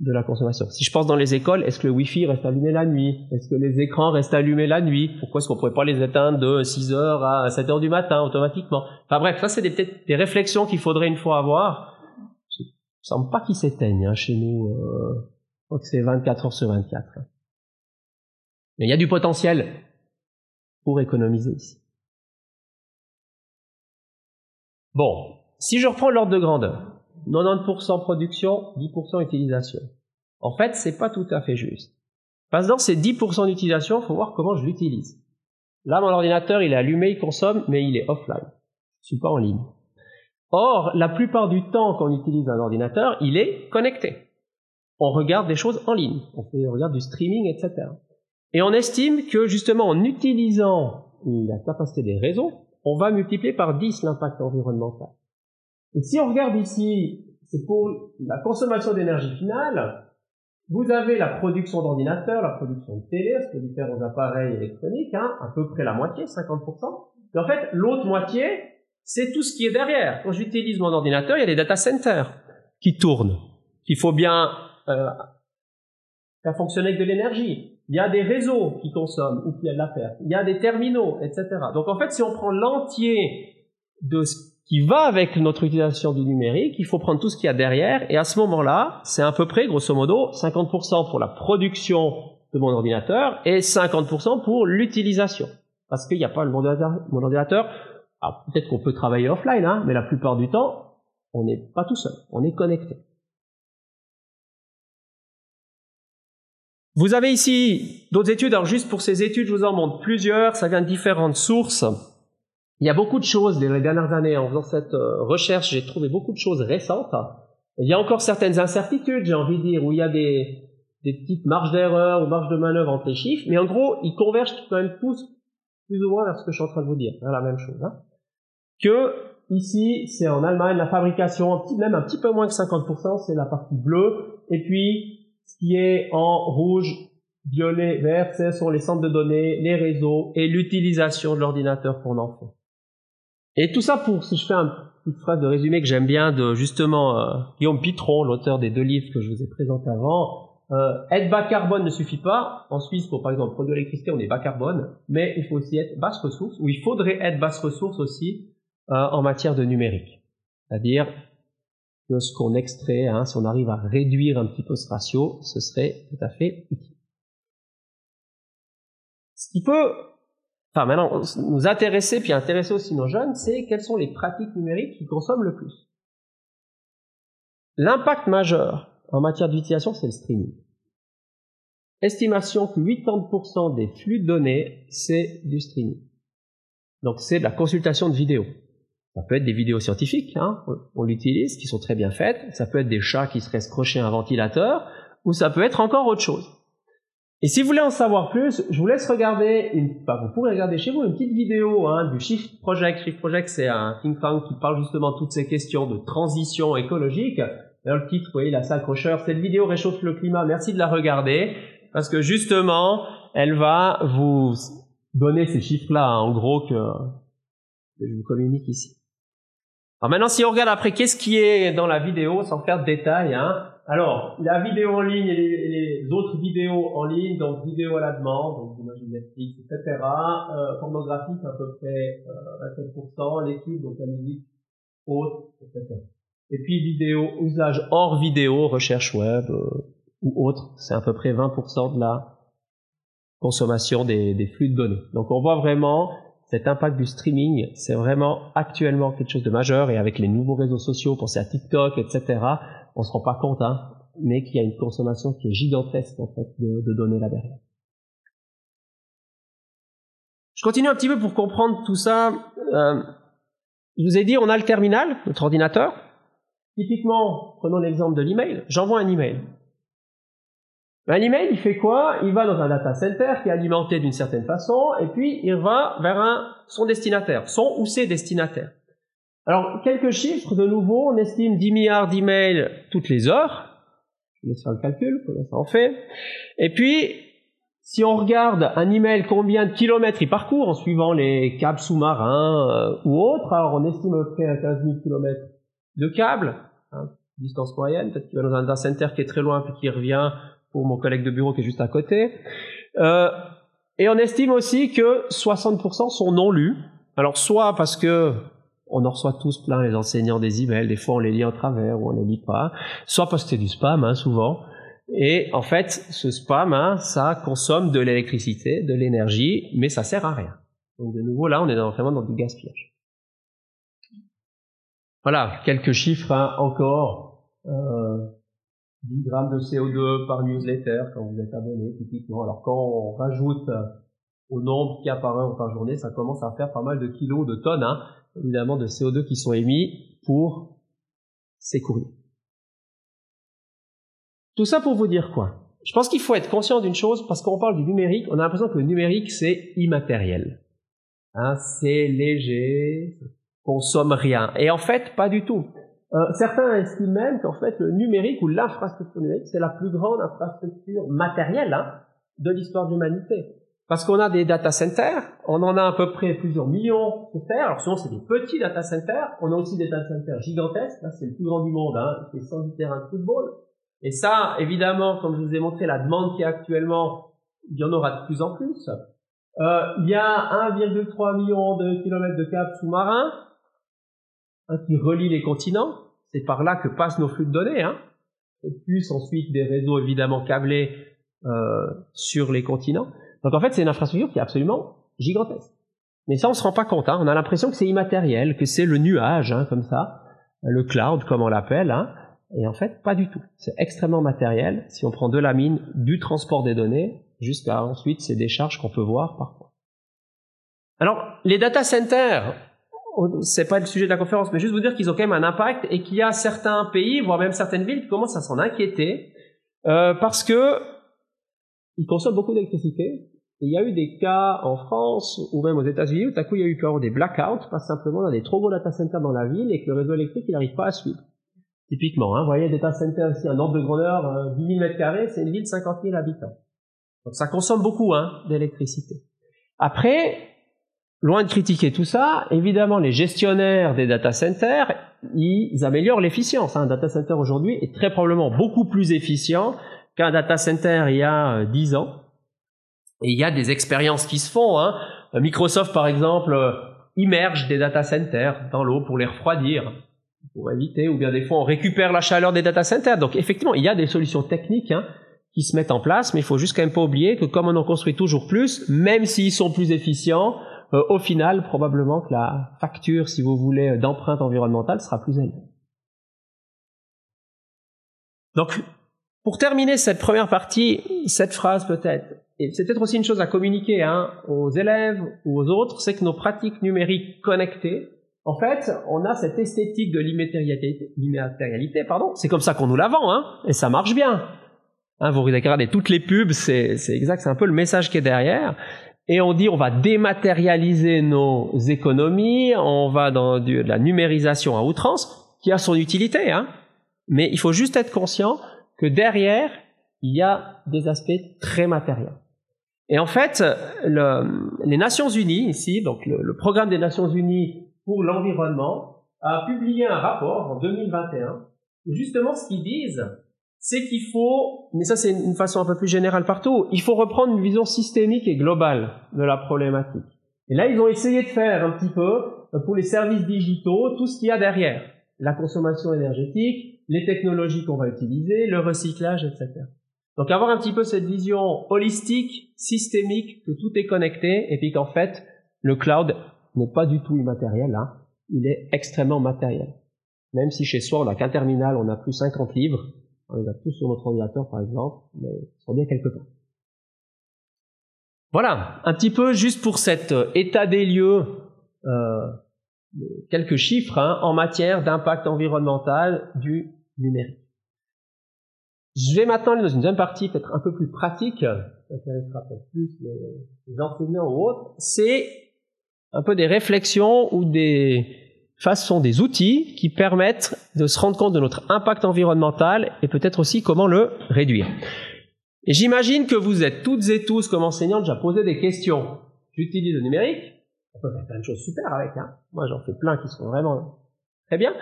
de la consommation. Si je pense dans les écoles, est-ce que le Wi-Fi reste allumé la nuit? Est-ce que les écrans restent allumés la nuit? Pourquoi est-ce qu'on pourrait pas les éteindre de 6h à 7h du matin automatiquement? Enfin bref, ça c'est peut-être des réflexions qu'il faudrait une fois avoir semble pas qu'ils s'éteignent hein, chez nous. Euh, je crois que c'est 24 heures sur 24. Mais il y a du potentiel pour économiser ici. Bon, si je reprends l'ordre de grandeur, 90% production, 10% utilisation. En fait, c'est pas tout à fait juste. Parce que dans ces 10% d'utilisation, il faut voir comment je l'utilise. Là, mon ordinateur, il est allumé, il consomme, mais il est offline. Je suis pas en ligne. Or, la plupart du temps qu'on utilise un ordinateur, il est connecté. On regarde des choses en ligne, on regarde du streaming, etc. Et on estime que justement en utilisant la capacité des réseaux, on va multiplier par 10 l'impact environnemental. Et si on regarde ici, c'est pour la consommation d'énergie finale, vous avez la production d'ordinateurs, la production de télé, ce que différents appareils électroniques, hein, à peu près la moitié, 50%. Et en fait, l'autre moitié, c'est tout ce qui est derrière. Quand j'utilise mon ordinateur, il y a des data centers qui tournent, qu'il faut bien euh, faire fonctionner avec de l'énergie. Il y a des réseaux qui consomment ou qui a de la perte. Il y a des terminaux, etc. Donc en fait, si on prend l'entier de ce qui va avec notre utilisation du numérique, il faut prendre tout ce qu'il y a derrière, et à ce moment-là, c'est à peu près, grosso modo, 50% pour la production de mon ordinateur et 50% pour l'utilisation. Parce qu'il n'y a pas le mon ordinateur. peut-être qu'on peut travailler offline, hein, mais la plupart du temps, on n'est pas tout seul, on est connecté. Vous avez ici d'autres études. Alors juste pour ces études, je vous en montre plusieurs. Ça vient de différentes sources. Il y a beaucoup de choses les dernières années en faisant cette euh, recherche. J'ai trouvé beaucoup de choses récentes. Il y a encore certaines incertitudes, j'ai envie de dire, où il y a des, des petites marges d'erreur ou marges de manœuvre entre les chiffres. Mais en gros, ils convergent quand même tous plus ou moins vers ce que je suis en train de vous dire. la même chose. Hein. Que ici, c'est en Allemagne la fabrication, même un petit peu moins que 50%, c'est la partie bleue. Et puis ce qui est en rouge, violet, vert, ce sont les centres de données, les réseaux et l'utilisation de l'ordinateur pour l'enfant. Et tout ça pour, si je fais une petite phrase de résumé que j'aime bien de justement euh, Guillaume Pitron, l'auteur des deux livres que je vous ai présentés avant, euh, être bas carbone ne suffit pas. En Suisse, pour par exemple produire l'électricité, on est bas carbone, mais il faut aussi être basse ressource, ou il faudrait être basse ressource aussi euh, en matière de numérique. C'est-à-dire que ce qu'on extrait, hein, si on arrive à réduire un petit peu ce ratio, ce serait tout à fait utile. Ce qui peut, enfin maintenant, nous intéresser, puis intéresser aussi nos jeunes, c'est quelles sont les pratiques numériques qui consomment le plus. L'impact majeur en matière d'utilisation, c'est le streaming. Estimation que 80% des flux de données, c'est du streaming. Donc c'est de la consultation de vidéos. Ça peut être des vidéos scientifiques, hein, on l'utilise, qui sont très bien faites. Ça peut être des chats qui se restent crochés à un ventilateur, ou ça peut être encore autre chose. Et si vous voulez en savoir plus, je vous laisse regarder, une, bah, vous pourrez regarder chez vous une petite vidéo hein, du Shift Project. Shift Project, c'est un think tank qui parle justement de toutes ces questions de transition écologique. Le titre, vous voyez, accrocheur. Cette vidéo réchauffe le climat. Merci de la regarder parce que justement, elle va vous donner ces chiffres-là, hein, en gros, que je vous communique ici. Alors maintenant, si on regarde après, qu'est-ce qui est dans la vidéo, sans faire de détails, hein? Alors, la vidéo en ligne et les, autres vidéos en ligne, donc vidéo à la demande, donc j'imagine Netflix, etc. Euh, pornographique à peu près euh, 27%, l'étude, donc la musique haute, etc. Et puis vidéo, usage hors vidéo, recherche web euh, ou autre, c'est à peu près 20% de la consommation des, des flux de données. Donc on voit vraiment cet impact du streaming, c'est vraiment actuellement quelque chose de majeur et avec les nouveaux réseaux sociaux, pensez à TikTok, etc., on se rend pas compte, hein, mais qu'il y a une consommation qui est gigantesque en fait de, données là derrière. Je continue un petit peu pour comprendre tout ça. Euh, je vous ai dit, on a le terminal, notre ordinateur. Typiquement, prenons l'exemple de l'email. J'envoie un email. Un email, il fait quoi? Il va dans un data center qui est alimenté d'une certaine façon, et puis il va vers un, son destinataire, son ou ses destinataires. Alors, quelques chiffres, de nouveau, on estime 10 milliards d'emails toutes les heures. Je laisse faire le calcul, combien ça en fait. Et puis, si on regarde un email, combien de kilomètres il parcourt en suivant les câbles sous-marins euh, ou autres, alors on estime à peu près à 15 000 kilomètres de câbles, hein, distance moyenne, peut-être qu'il va dans un data center qui est très loin puis qui revient pour mon collègue de bureau qui est juste à côté. Euh, et on estime aussi que 60% sont non lus. Alors soit parce que on en reçoit tous plein les enseignants des emails, des fois on les lit en travers ou on les lit pas, soit parce que c'est du spam hein, souvent. Et en fait, ce spam, hein, ça consomme de l'électricité, de l'énergie, mais ça sert à rien. Donc de nouveau là, on est vraiment dans du gaspillage. Voilà, quelques chiffres hein, encore. Euh, 10 grammes de CO2 par newsletter quand vous êtes abonné, typiquement. Alors quand on rajoute euh, au nombre qu'il y a par heure ou par journée, ça commence à faire pas mal de kilos, de tonnes, hein, évidemment, de CO2 qui sont émis pour ces courriers. Tout ça pour vous dire quoi? Je pense qu'il faut être conscient d'une chose, parce qu'on parle du numérique, on a l'impression que le numérique, c'est immatériel. Hein, c'est léger, consomme rien. Et en fait, pas du tout. Euh, certains estiment même qu'en fait, le numérique ou l'infrastructure numérique, c'est la plus grande infrastructure matérielle hein, de l'histoire de l'humanité. Parce qu'on a des data centers, on en a à peu près plusieurs millions de terre. Alors souvent c'est des petits data centers, on a aussi des data centers gigantesques. Là c'est le plus grand du monde, hein, c'est 110 terrains de football. Et ça, évidemment, comme je vous ai montré la demande qu'il y a actuellement, il y en aura de plus en plus. Euh, il y a 1,3 million de kilomètres de câbles sous-marins hein, qui relient les continents. C'est par là que passent nos flux de données. Hein. Et plus ensuite des réseaux évidemment câblés euh, sur les continents. Donc en fait, c'est une infrastructure qui est absolument gigantesque. Mais ça, on se rend pas compte. Hein. On a l'impression que c'est immatériel, que c'est le nuage, hein, comme ça, le cloud, comme on l'appelle. Hein. Et en fait, pas du tout. C'est extrêmement matériel. Si on prend de la mine, du transport des données, jusqu'à ensuite ces décharges qu'on peut voir parfois. Alors, les data centers, c'est pas le sujet de la conférence, mais juste vous dire qu'ils ont quand même un impact et qu'il y a certains pays, voire même certaines villes, qui commencent à s'en inquiéter euh, parce que ils consomment beaucoup d'électricité il y a eu des cas en France ou même aux États-Unis où tout à coup il y a eu des blackouts parce simplement dans des trop gros data centers dans la ville et que le réseau électrique il n'arrive pas à suivre. Typiquement, hein, vous voyez, data center ici, un ordre de grandeur, 10 000 mètres carrés, c'est une ville de 50 000 habitants. Donc ça consomme beaucoup hein, d'électricité. Après, loin de critiquer tout ça, évidemment, les gestionnaires des data centers, ils améliorent l'efficience. Un data center aujourd'hui est très probablement beaucoup plus efficient qu'un data center il y a 10 euh, ans. Et il y a des expériences qui se font. Hein. Microsoft, par exemple, euh, immerge des data centers dans l'eau pour les refroidir, pour éviter, ou bien des fois on récupère la chaleur des data centers. Donc effectivement, il y a des solutions techniques hein, qui se mettent en place, mais il faut juste quand même pas oublier que comme on en construit toujours plus, même s'ils sont plus efficients, euh, au final, probablement que la facture, si vous voulez, d'empreinte environnementale sera plus élevée. Donc, pour terminer cette première partie, cette phrase peut-être, et c'est peut-être aussi une chose à communiquer hein, aux élèves ou aux autres, c'est que nos pratiques numériques connectées, en fait, on a cette esthétique de l'immatérialité, pardon, c'est comme ça qu'on nous la vend, hein, et ça marche bien. Hein, vous regardez toutes les pubs, c'est exact, c'est un peu le message qui est derrière. Et on dit on va dématérialiser nos économies, on va dans de la numérisation à outrance, qui a son utilité, hein. Mais il faut juste être conscient que derrière, il y a des aspects très matériels. Et en fait, les Nations Unies, ici, donc le, programme des Nations Unies pour l'environnement, a publié un rapport en 2021 où justement ce qu'ils disent, c'est qu'il faut, mais ça c'est une façon un peu plus générale partout, il faut reprendre une vision systémique et globale de la problématique. Et là, ils ont essayé de faire un petit peu pour les services digitaux tout ce qu'il y a derrière. La consommation énergétique, les technologies qu'on va utiliser, le recyclage, etc. Donc avoir un petit peu cette vision holistique, systémique, que tout est connecté, et puis qu'en fait, le cloud n'est pas du tout immatériel, hein. il est extrêmement matériel. Même si chez soi, on n'a qu'un terminal, on a plus 50 livres, on les a tous sur notre ordinateur par exemple, mais ils sont bien quelque part. Voilà, un petit peu juste pour cet euh, état des lieux, euh, quelques chiffres hein, en matière d'impact environnemental du numérique. Je vais maintenant aller dans une deuxième partie, peut-être un peu plus pratique, ça intéressera peut-être plus les, enseignants ou autres, c'est un peu des réflexions ou des façons, des outils qui permettent de se rendre compte de notre impact environnemental et peut-être aussi comment le réduire. Et j'imagine que vous êtes toutes et tous, comme enseignants, déjà posé des questions. J'utilise le numérique, on peut faire plein de choses super avec, hein. Moi, j'en fais plein qui sont vraiment très bien.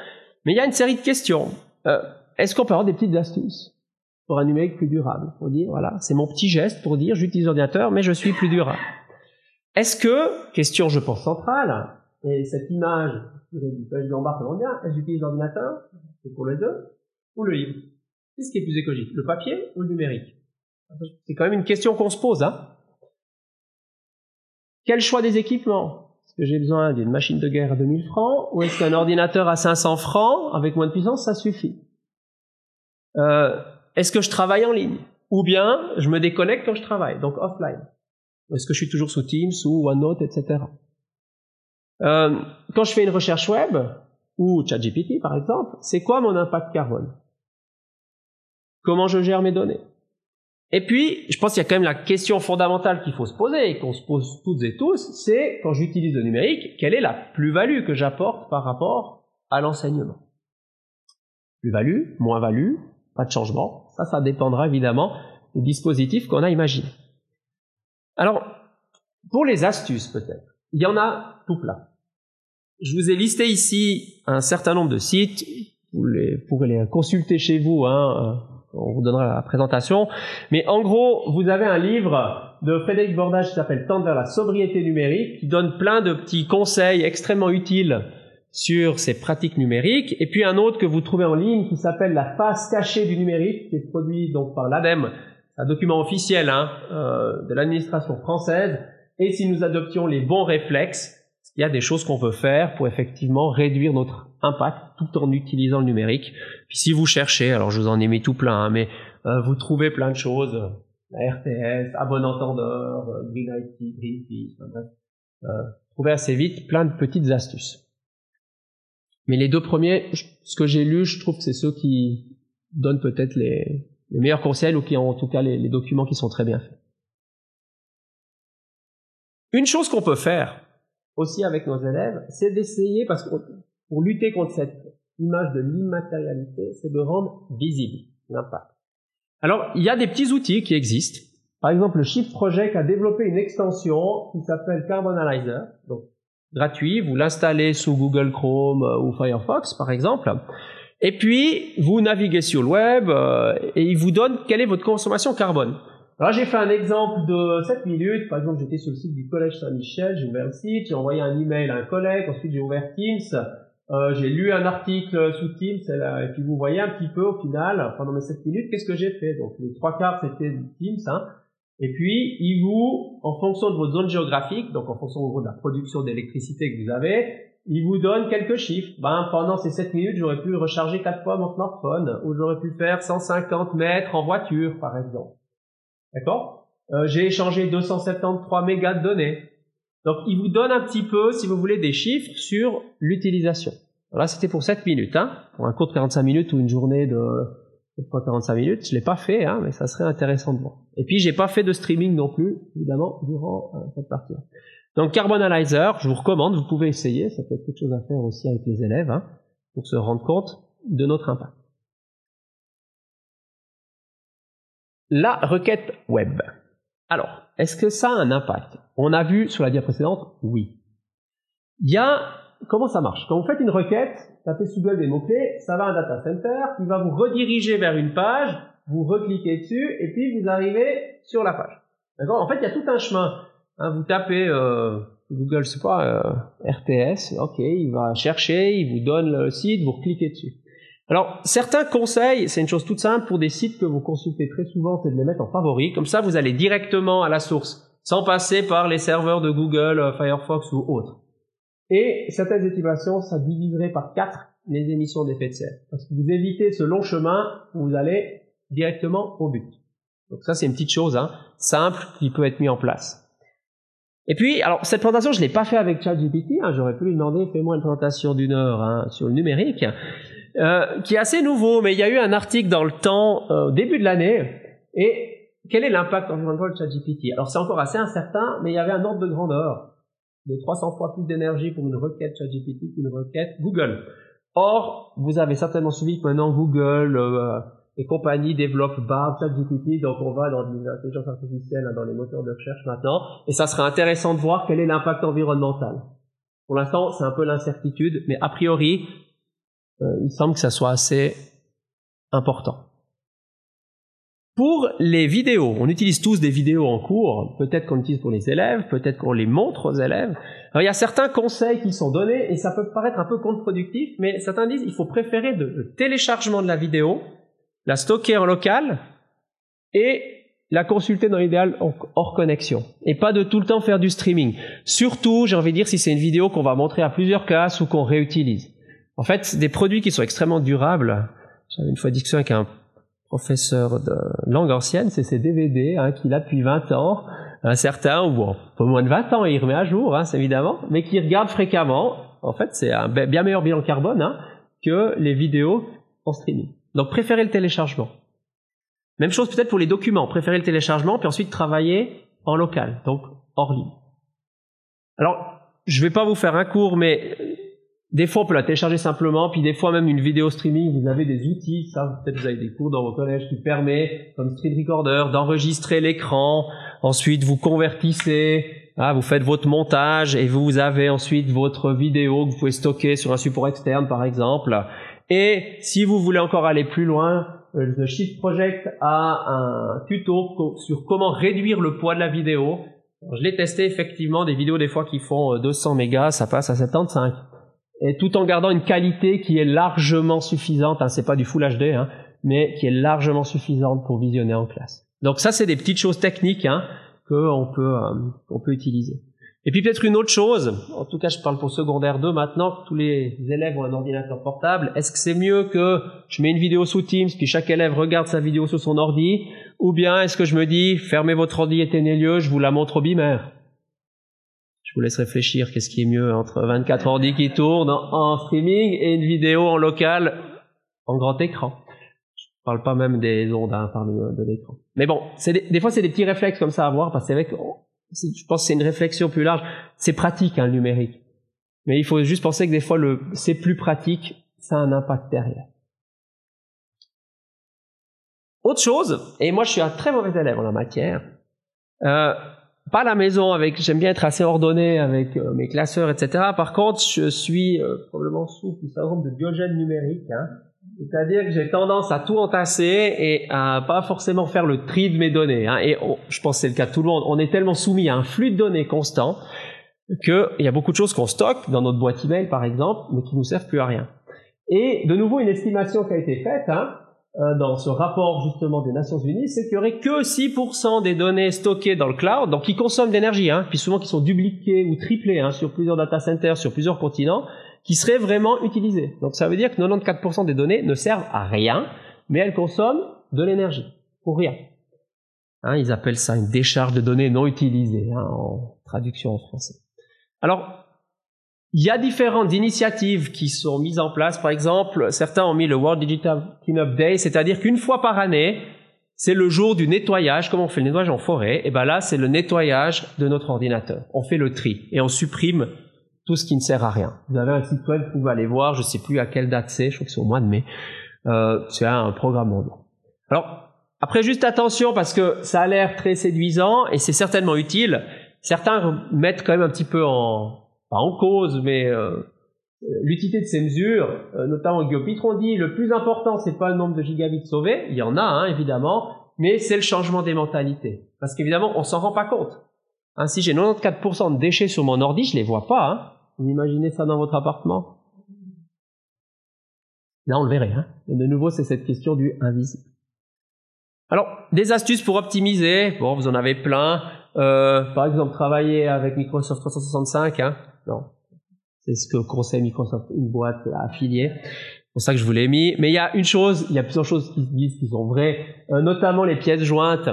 Mais il y a une série de questions. Euh, est-ce qu'on peut avoir des petites astuces pour un numérique plus durable? Pour dire, voilà, c'est mon petit geste pour dire j'utilise l'ordinateur, mais je suis plus durable. Est-ce que, question je pense centrale, et cette image du page d'embarque bien, est-ce que j'utilise l'ordinateur, c'est pour les deux, ou le livre Qu'est-ce qui est plus écologique, le papier ou le numérique C'est quand même une question qu'on se pose. Hein Quel choix des équipements? Est-ce que j'ai besoin d'une machine de guerre à 2000 francs, ou est-ce qu'un ordinateur à 500 francs, avec moins de puissance, ça suffit? Euh, est-ce que je travaille en ligne? Ou bien je me déconnecte quand je travaille, donc offline. Est-ce que je suis toujours sous Teams ou OneNote, etc. Euh, quand je fais une recherche web, ou ChatGPT par exemple, c'est quoi mon impact carbone? Comment je gère mes données? Et puis, je pense qu'il y a quand même la question fondamentale qu'il faut se poser et qu'on se pose toutes et tous, c'est quand j'utilise le numérique, quelle est la plus-value que j'apporte par rapport à l'enseignement? Plus-value, moins-value, pas de changement. Ça, ça dépendra évidemment des dispositifs qu'on a imaginés. Alors, pour les astuces peut-être, il y en a Je vous ai listé ici un certain nombre de sites, vous les, pourrez les consulter chez vous, hein, euh, on vous donnera la présentation. Mais en gros, vous avez un livre de Frédéric Bordage qui s'appelle Tendre vers la sobriété numérique, qui donne plein de petits conseils extrêmement utiles sur ces pratiques numériques. Et puis un autre que vous trouvez en ligne qui s'appelle La face cachée du numérique, qui est produit donc par l'ADEME, un document officiel hein, euh, de l'administration française. Et si nous adoptions les bons réflexes, il y a des choses qu'on peut faire pour effectivement réduire notre impact tout en utilisant le numérique. Puis si vous cherchez, alors je vous en ai mis tout plein, hein, mais euh, vous trouvez plein de choses, la RTS, à bon entendeur, euh, Green IT, Greenpeace, enfin euh, trouvez assez vite plein de petites astuces. Mais les deux premiers, ce que j'ai lu, je trouve que c'est ceux qui donnent peut-être les, meilleurs conseils ou qui ont en tout cas les documents qui sont très bien faits. Une chose qu'on peut faire, aussi avec nos élèves, c'est d'essayer, parce que pour lutter contre cette image de l'immatérialité, c'est de rendre visible l'impact. Alors, il y a des petits outils qui existent. Par exemple, le Shift Project a développé une extension qui s'appelle Carbon donc gratuit. Vous l'installez sous Google Chrome euh, ou Firefox, par exemple. Et puis, vous naviguez sur le web euh, et il vous donne quelle est votre consommation carbone. Alors j'ai fait un exemple de 7 minutes. Par exemple, j'étais sur le site du Collège Saint-Michel, j'ai ouvert le site, j'ai envoyé un email à un collègue, ensuite j'ai ouvert Teams, euh, j'ai lu un article sous Teams, et, puis vous voyez un petit peu au final, pendant mes 7 minutes, qu'est-ce que j'ai fait? Donc les trois quarts c'était Teams, hein. Et puis, il vous, en fonction de votre zone géographique, donc en fonction de la production d'électricité que vous avez, il vous donne quelques chiffres. Ben, pendant ces 7 minutes, j'aurais pu recharger 4 fois mon smartphone, ou j'aurais pu faire 150 mètres en voiture, par exemple. D'accord euh, J'ai échangé 273 mégas de données. Donc, il vous donne un petit peu, si vous voulez, des chiffres sur l'utilisation. Là, c'était pour 7 minutes. Hein, pour un cours de 45 minutes ou une journée de 45 minutes. Je l'ai pas fait, hein, mais ça serait intéressant de voir. Et puis, j'ai pas fait de streaming non plus, évidemment, durant euh, cette partie. -là. Donc, Carbon Analyzer, je vous recommande, vous pouvez essayer. Ça peut être quelque chose à faire aussi avec les élèves, hein, pour se rendre compte de notre impact. La requête web. Alors, est-ce que ça a un impact? On a vu sur la dia précédente, oui. Il y a, comment ça marche? Quand vous faites une requête, tapez sous Google des mots-clés, ça va à un data center qui va vous rediriger vers une page, vous recliquez dessus et puis vous arrivez sur la page. D'accord? En fait, il y a tout un chemin. Hein, vous tapez euh, Google, c'est pas euh, RTS, ok, il va chercher, il vous donne le site, vous cliquez dessus. Alors, certains conseils, c'est une chose toute simple pour des sites que vous consultez très souvent, c'est de les mettre en favori. Comme ça, vous allez directement à la source, sans passer par les serveurs de Google, euh, Firefox ou autres. Et certaines estimations, ça diviserait par quatre les émissions d'effet de serre. Parce que vous évitez ce long chemin vous allez directement au but. Donc ça, c'est une petite chose hein, simple qui peut être mise en place. Et puis, alors cette présentation, je l'ai pas fait avec ChatGPT. Hein, J'aurais pu lui demander fais-moi une présentation d'une heure hein, sur le numérique. Euh, qui est assez nouveau, mais il y a eu un article dans le temps euh, au début de l'année. Et quel est l'impact environnemental de ChatGPT? Alors c'est encore assez incertain, mais il y avait un ordre de grandeur de 300 fois plus d'énergie pour une requête ChatGPT qu'une requête Google. Or, vous avez certainement suivi que maintenant Google euh, et compagnie développent Bard, ChatGPT, donc on va dans l'intelligence artificielle, dans les moteurs de recherche maintenant, et ça serait intéressant de voir quel est l'impact environnemental. Pour l'instant, c'est un peu l'incertitude, mais a priori, il semble que ça soit assez important. Pour les vidéos, on utilise tous des vidéos en cours, peut-être qu'on utilise pour les élèves, peut-être qu'on les montre aux élèves. Il y a certains conseils qui sont donnés et ça peut paraître un peu contre-productif, mais certains disent qu'il faut préférer le téléchargement de la vidéo, la stocker en local et la consulter dans l'idéal hors connexion et pas de tout le temps faire du streaming. Surtout, j'ai envie de dire si c'est une vidéo qu'on va montrer à plusieurs classes ou qu'on réutilise. En fait, des produits qui sont extrêmement durables. J'avais une fois discussion avec un professeur de langue ancienne, c'est ces DVD hein, qu'il a depuis 20 ans. un certain, ou bon, peu moins de 20 ans, il remet à jour, hein, évidemment, mais qui regarde fréquemment. En fait, c'est un bien meilleur bilan carbone hein, que les vidéos en streaming. Donc préférez le téléchargement. Même chose peut-être pour les documents, préférez le téléchargement, puis ensuite travailler en local, donc hors ligne. Alors, je ne vais pas vous faire un cours, mais des fois, on peut la télécharger simplement, puis des fois même une vidéo streaming, vous avez des outils, ça peut-être vous avez des cours dans vos collèges qui permet, comme Street Recorder, d'enregistrer l'écran, ensuite vous convertissez, ah, vous faites votre montage et vous avez ensuite votre vidéo que vous pouvez stocker sur un support externe par exemple. Et si vous voulez encore aller plus loin, euh, le Shift Project a un tuto sur comment réduire le poids de la vidéo. je l'ai testé effectivement, des vidéos des fois qui font 200 euh, mégas, ça passe à 75 et tout en gardant une qualité qui est largement suffisante, hein, c'est pas du Full HD, hein, mais qui est largement suffisante pour visionner en classe. Donc ça, c'est des petites choses techniques hein, qu'on peut, euh, peut utiliser. Et puis peut-être une autre chose, en tout cas je parle pour secondaire 2 maintenant, tous les élèves ont un ordinateur portable, est-ce que c'est mieux que je mets une vidéo sous Teams, puis chaque élève regarde sa vidéo sur son ordi, ou bien est-ce que je me dis, fermez votre ordi, éteignez lieu, je vous la montre au bimère je vous laisse réfléchir, qu'est-ce qui est mieux entre 24 ordi qui tournent en, streaming et une vidéo en local en grand écran. Je parle pas même des ondes, hein, par de, l'écran. Mais bon, des, des, fois c'est des petits réflexes comme ça à voir, parce que c'est vrai que je pense que c'est une réflexion plus large. C'est pratique hein, le numérique, mais il faut juste penser que des fois c'est plus pratique, ça a un impact derrière. Autre chose, et moi je suis un très mauvais élève en la matière. Euh, pas la maison avec j'aime bien être assez ordonné avec euh, mes classeurs etc par contre je suis euh, probablement sous le syndrome de Diogène numérique hein. c'est-à-dire que j'ai tendance à tout entasser et à pas forcément faire le tri de mes données hein. et je pense que c'est le cas de tout le monde on est tellement soumis à un flux de données constant qu'il y a beaucoup de choses qu'on stocke dans notre boîte email par exemple mais qui nous servent plus à rien et de nouveau une estimation qui a été faite hein, dans ce rapport justement des Nations Unies, c'est qu'il y aurait que 6% des données stockées dans le cloud, donc qui consomment de l'énergie, hein, puis souvent qui sont dupliquées ou triplées hein, sur plusieurs data centers, sur plusieurs continents, qui seraient vraiment utilisées. Donc ça veut dire que 94% des données ne servent à rien, mais elles consomment de l'énergie, pour rien. Hein, ils appellent ça une décharge de données non utilisées, hein, en traduction en français. Alors, il y a différentes initiatives qui sont mises en place. Par exemple, certains ont mis le World Digital Cleanup Day, c'est-à-dire qu'une fois par année, c'est le jour du nettoyage, comme on fait le nettoyage en forêt, et ben là, c'est le nettoyage de notre ordinateur. On fait le tri et on supprime tout ce qui ne sert à rien. Vous avez un site web, vous pouvez aller voir, je sais plus à quelle date c'est, je crois que c'est au mois de mai. Euh, c'est un programme mondial. Alors, après, juste attention parce que ça a l'air très séduisant et c'est certainement utile. Certains mettent quand même un petit peu en, pas en cause, mais euh, l'utilité de ces mesures, euh, notamment Guillaume Pitron dit le plus important, c'est pas le nombre de gigabits sauvés, il y en a hein, évidemment, mais c'est le changement des mentalités. Parce qu'évidemment, on s'en rend pas compte. Hein, si j'ai 94% de déchets sur mon ordi, je les vois pas. Hein. Vous imaginez ça dans votre appartement? Là, on le verrait. Hein. Et de nouveau, c'est cette question du invisible. Alors, des astuces pour optimiser. Bon, vous en avez plein. Euh, par exemple, travailler avec Microsoft 365. Hein. Non. C'est ce que conseille Microsoft, une boîte affiliée. C'est pour ça que je vous l'ai mis. Mais il y a une chose, il y a plusieurs choses qui se disent qui sont vraies, euh, notamment les pièces jointes.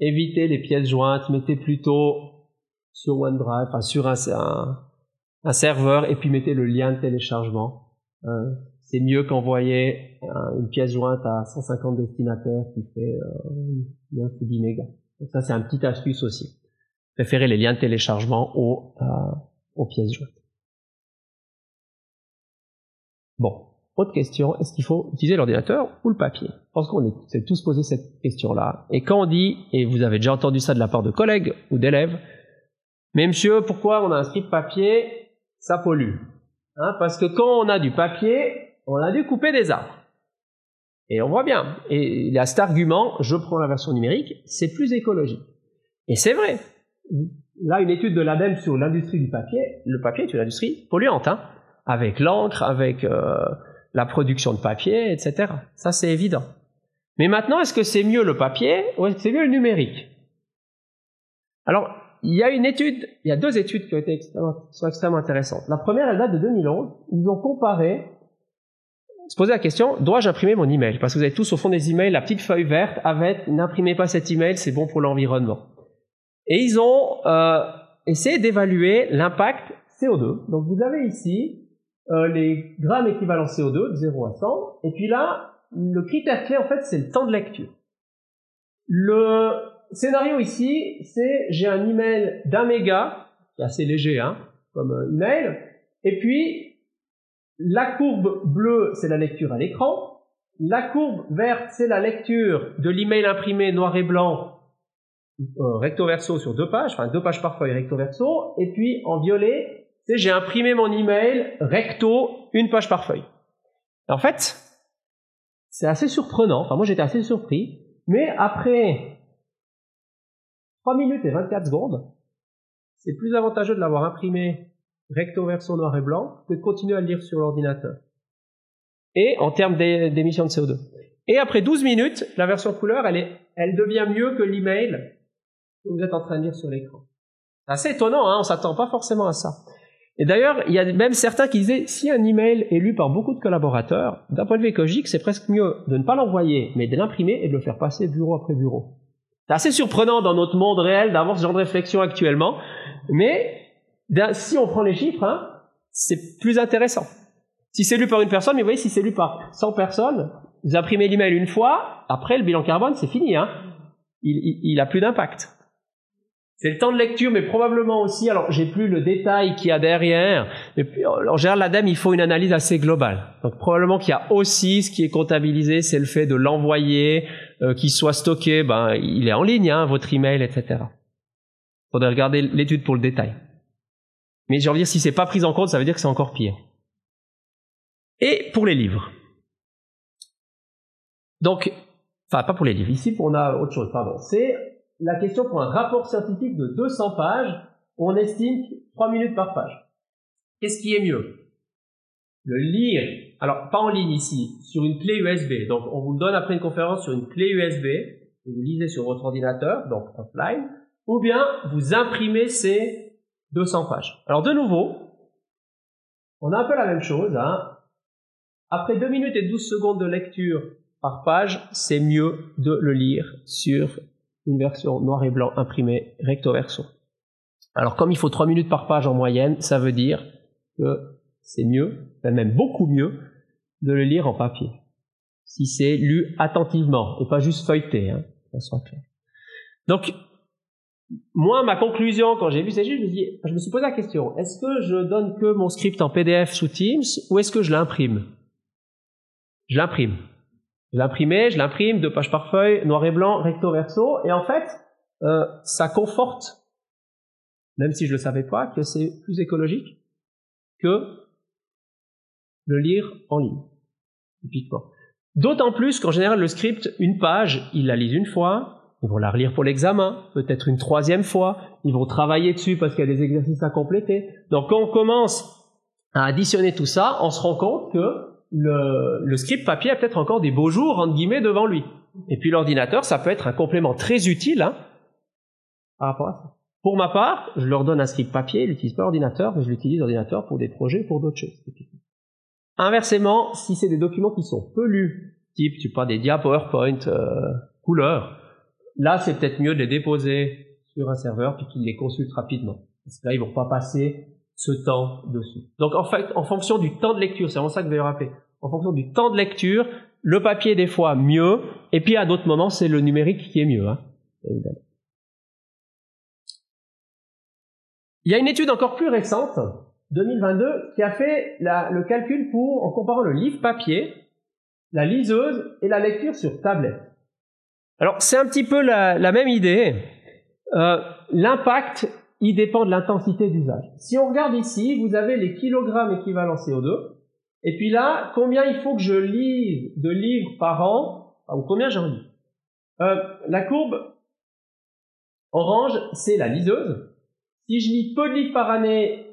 Évitez les pièces jointes, mettez plutôt sur OneDrive, enfin sur un, serveur, et puis mettez le lien de téléchargement. Euh, c'est mieux qu'envoyer une pièce jointe à 150 destinataires qui fait euh, 10 mégas. Donc ça, c'est un petit astuce aussi. Préférez les liens de téléchargement aux, euh, aux pièces jointes. Bon, autre question, est-ce qu'il faut utiliser l'ordinateur ou le papier? Je pense qu'on s'est tous posé cette question-là. Et quand on dit, et vous avez déjà entendu ça de la part de collègues ou d'élèves, mais monsieur, pourquoi on a un strip papier Ça pollue. Hein, parce que quand on a du papier, on a dû couper des arbres. Et on voit bien. Et il y a cet argument, je prends la version numérique, c'est plus écologique. Et c'est vrai là, une étude de l'ADEME sur l'industrie du papier, le papier est une industrie polluante, hein, avec l'encre, avec euh, la production de papier, etc. Ça, c'est évident. Mais maintenant, est-ce que c'est mieux le papier ou est-ce que c'est mieux le numérique? Alors, il y a une étude, il y a deux études qui ont été extrêmement, sont extrêmement intéressantes. La première, elle date de 2011. Ils ont comparé, se poser la question, dois-je imprimer mon email? Parce que vous avez tous au fond des emails la petite feuille verte avec « n'imprimez pas cet email, c'est bon pour l'environnement ». Et ils ont euh, essayé d'évaluer l'impact CO2. Donc vous avez ici euh, les grammes équivalents CO2 de 0 à 100. Et puis là, le critère clé, en fait, c'est le temps de lecture. Le scénario ici, c'est j'ai un email d'un méga, qui est assez léger hein, comme euh, email, et puis la courbe bleue, c'est la lecture à l'écran, la courbe verte, c'est la lecture de l'email imprimé noir et blanc euh, recto verso sur deux pages, enfin deux pages par feuille recto verso, et puis en violet, c'est j'ai imprimé mon email recto une page par feuille. En fait, c'est assez surprenant, enfin moi j'étais assez surpris, mais après 3 minutes et 24 secondes, c'est plus avantageux de l'avoir imprimé recto verso noir et blanc que de continuer à le lire sur l'ordinateur. Et en termes d'émissions de CO2. Et après 12 minutes, la version couleur, elle, est, elle devient mieux que l'email que vous êtes en train de lire sur l'écran. C'est assez étonnant, hein, on s'attend pas forcément à ça. Et d'ailleurs, il y a même certains qui disaient, si un email est lu par beaucoup de collaborateurs, d'un point de vue écologique, c'est presque mieux de ne pas l'envoyer, mais de l'imprimer et de le faire passer bureau après bureau. C'est assez surprenant dans notre monde réel d'avoir ce genre de réflexion actuellement, mais si on prend les chiffres, hein, c'est plus intéressant. Si c'est lu par une personne, mais vous voyez, si c'est lu par 100 personnes, vous imprimez l'email une fois, après le bilan carbone, c'est fini. Hein. Il, il, il a plus d'impact. C'est le temps de lecture, mais probablement aussi, alors j'ai plus le détail qu'il y a derrière, mais en général, l'ADEME, il faut une analyse assez globale. Donc probablement qu'il y a aussi ce qui est comptabilisé, c'est le fait de l'envoyer, euh, qu'il soit stocké, ben, il est en ligne, hein, votre email, etc. Il faudrait regarder l'étude pour le détail. Mais j'ai envie de dire, si c'est pas pris en compte, ça veut dire que c'est encore pire. Et pour les livres. Donc, enfin, pas pour les livres, ici, on a autre chose, pardon. C'est la question pour un rapport scientifique de 200 pages, on estime 3 minutes par page. Qu'est-ce qui est mieux? Le lire, alors pas en ligne ici, sur une clé USB. Donc on vous le donne après une conférence sur une clé USB, et vous lisez sur votre ordinateur, donc offline, ou bien vous imprimez ces 200 pages. Alors de nouveau, on a un peu la même chose. Hein. Après 2 minutes et 12 secondes de lecture par page, c'est mieux de le lire sur une version noir et blanc imprimée recto verso. Alors comme il faut 3 minutes par page en moyenne, ça veut dire que c'est mieux, même beaucoup mieux, de le lire en papier. Si c'est lu attentivement et pas juste feuilleté, hein. Donc, moi, ma conclusion quand j'ai vu ces chiffres, je je me suis posé la question est-ce que je donne que mon script en PDF sous Teams ou est-ce que je l'imprime? Je l'imprime. Je l'imprimais, je l'imprime, deux pages par feuille, noir et blanc, recto verso, et en fait, euh, ça conforte, même si je ne le savais pas, que c'est plus écologique que le lire en ligne, typiquement. D'autant plus qu'en général, le script, une page, ils la lisent une fois, ils vont la relire pour l'examen, peut-être une troisième fois, ils vont travailler dessus parce qu'il y a des exercices à compléter. Donc quand on commence à additionner tout ça, on se rend compte que le, script papier a peut-être encore des beaux jours, entre guillemets, devant lui. Et puis l'ordinateur, ça peut être un complément très utile hein, par rapport à ça. Pour ma part, je leur donne un script papier, ils n'utilisent pas l'ordinateur, mais je l'utilise l'ordinateur pour des projets, pour d'autres choses. Inversement, si c'est des documents qui sont peu lus, type, tu pas, des dia PowerPoint euh, couleur, là, c'est peut-être mieux de les déposer sur un serveur puis qu'ils les consultent rapidement. Parce que là, ils vont pas passer ce temps dessus. Donc en fait, en fonction du temps de lecture, c'est vraiment ça que vous devez rappeler en fonction du temps de lecture, le papier des fois mieux, et puis à d'autres moments c'est le numérique qui est mieux, hein, évidemment. Il y a une étude encore plus récente, 2022, qui a fait le calcul pour, en comparant le livre papier, la liseuse et la lecture sur tablette. Alors c'est un petit peu la, même idée. Euh, l'impact, il dépend de l'intensité d'usage. Si on regarde ici, vous avez les kilogrammes équivalents CO2, et puis là, combien il faut que je lise de livres par an, ou combien j'en lis? Euh, La courbe orange, c'est la liseuse. Si je lis peu de livres par année,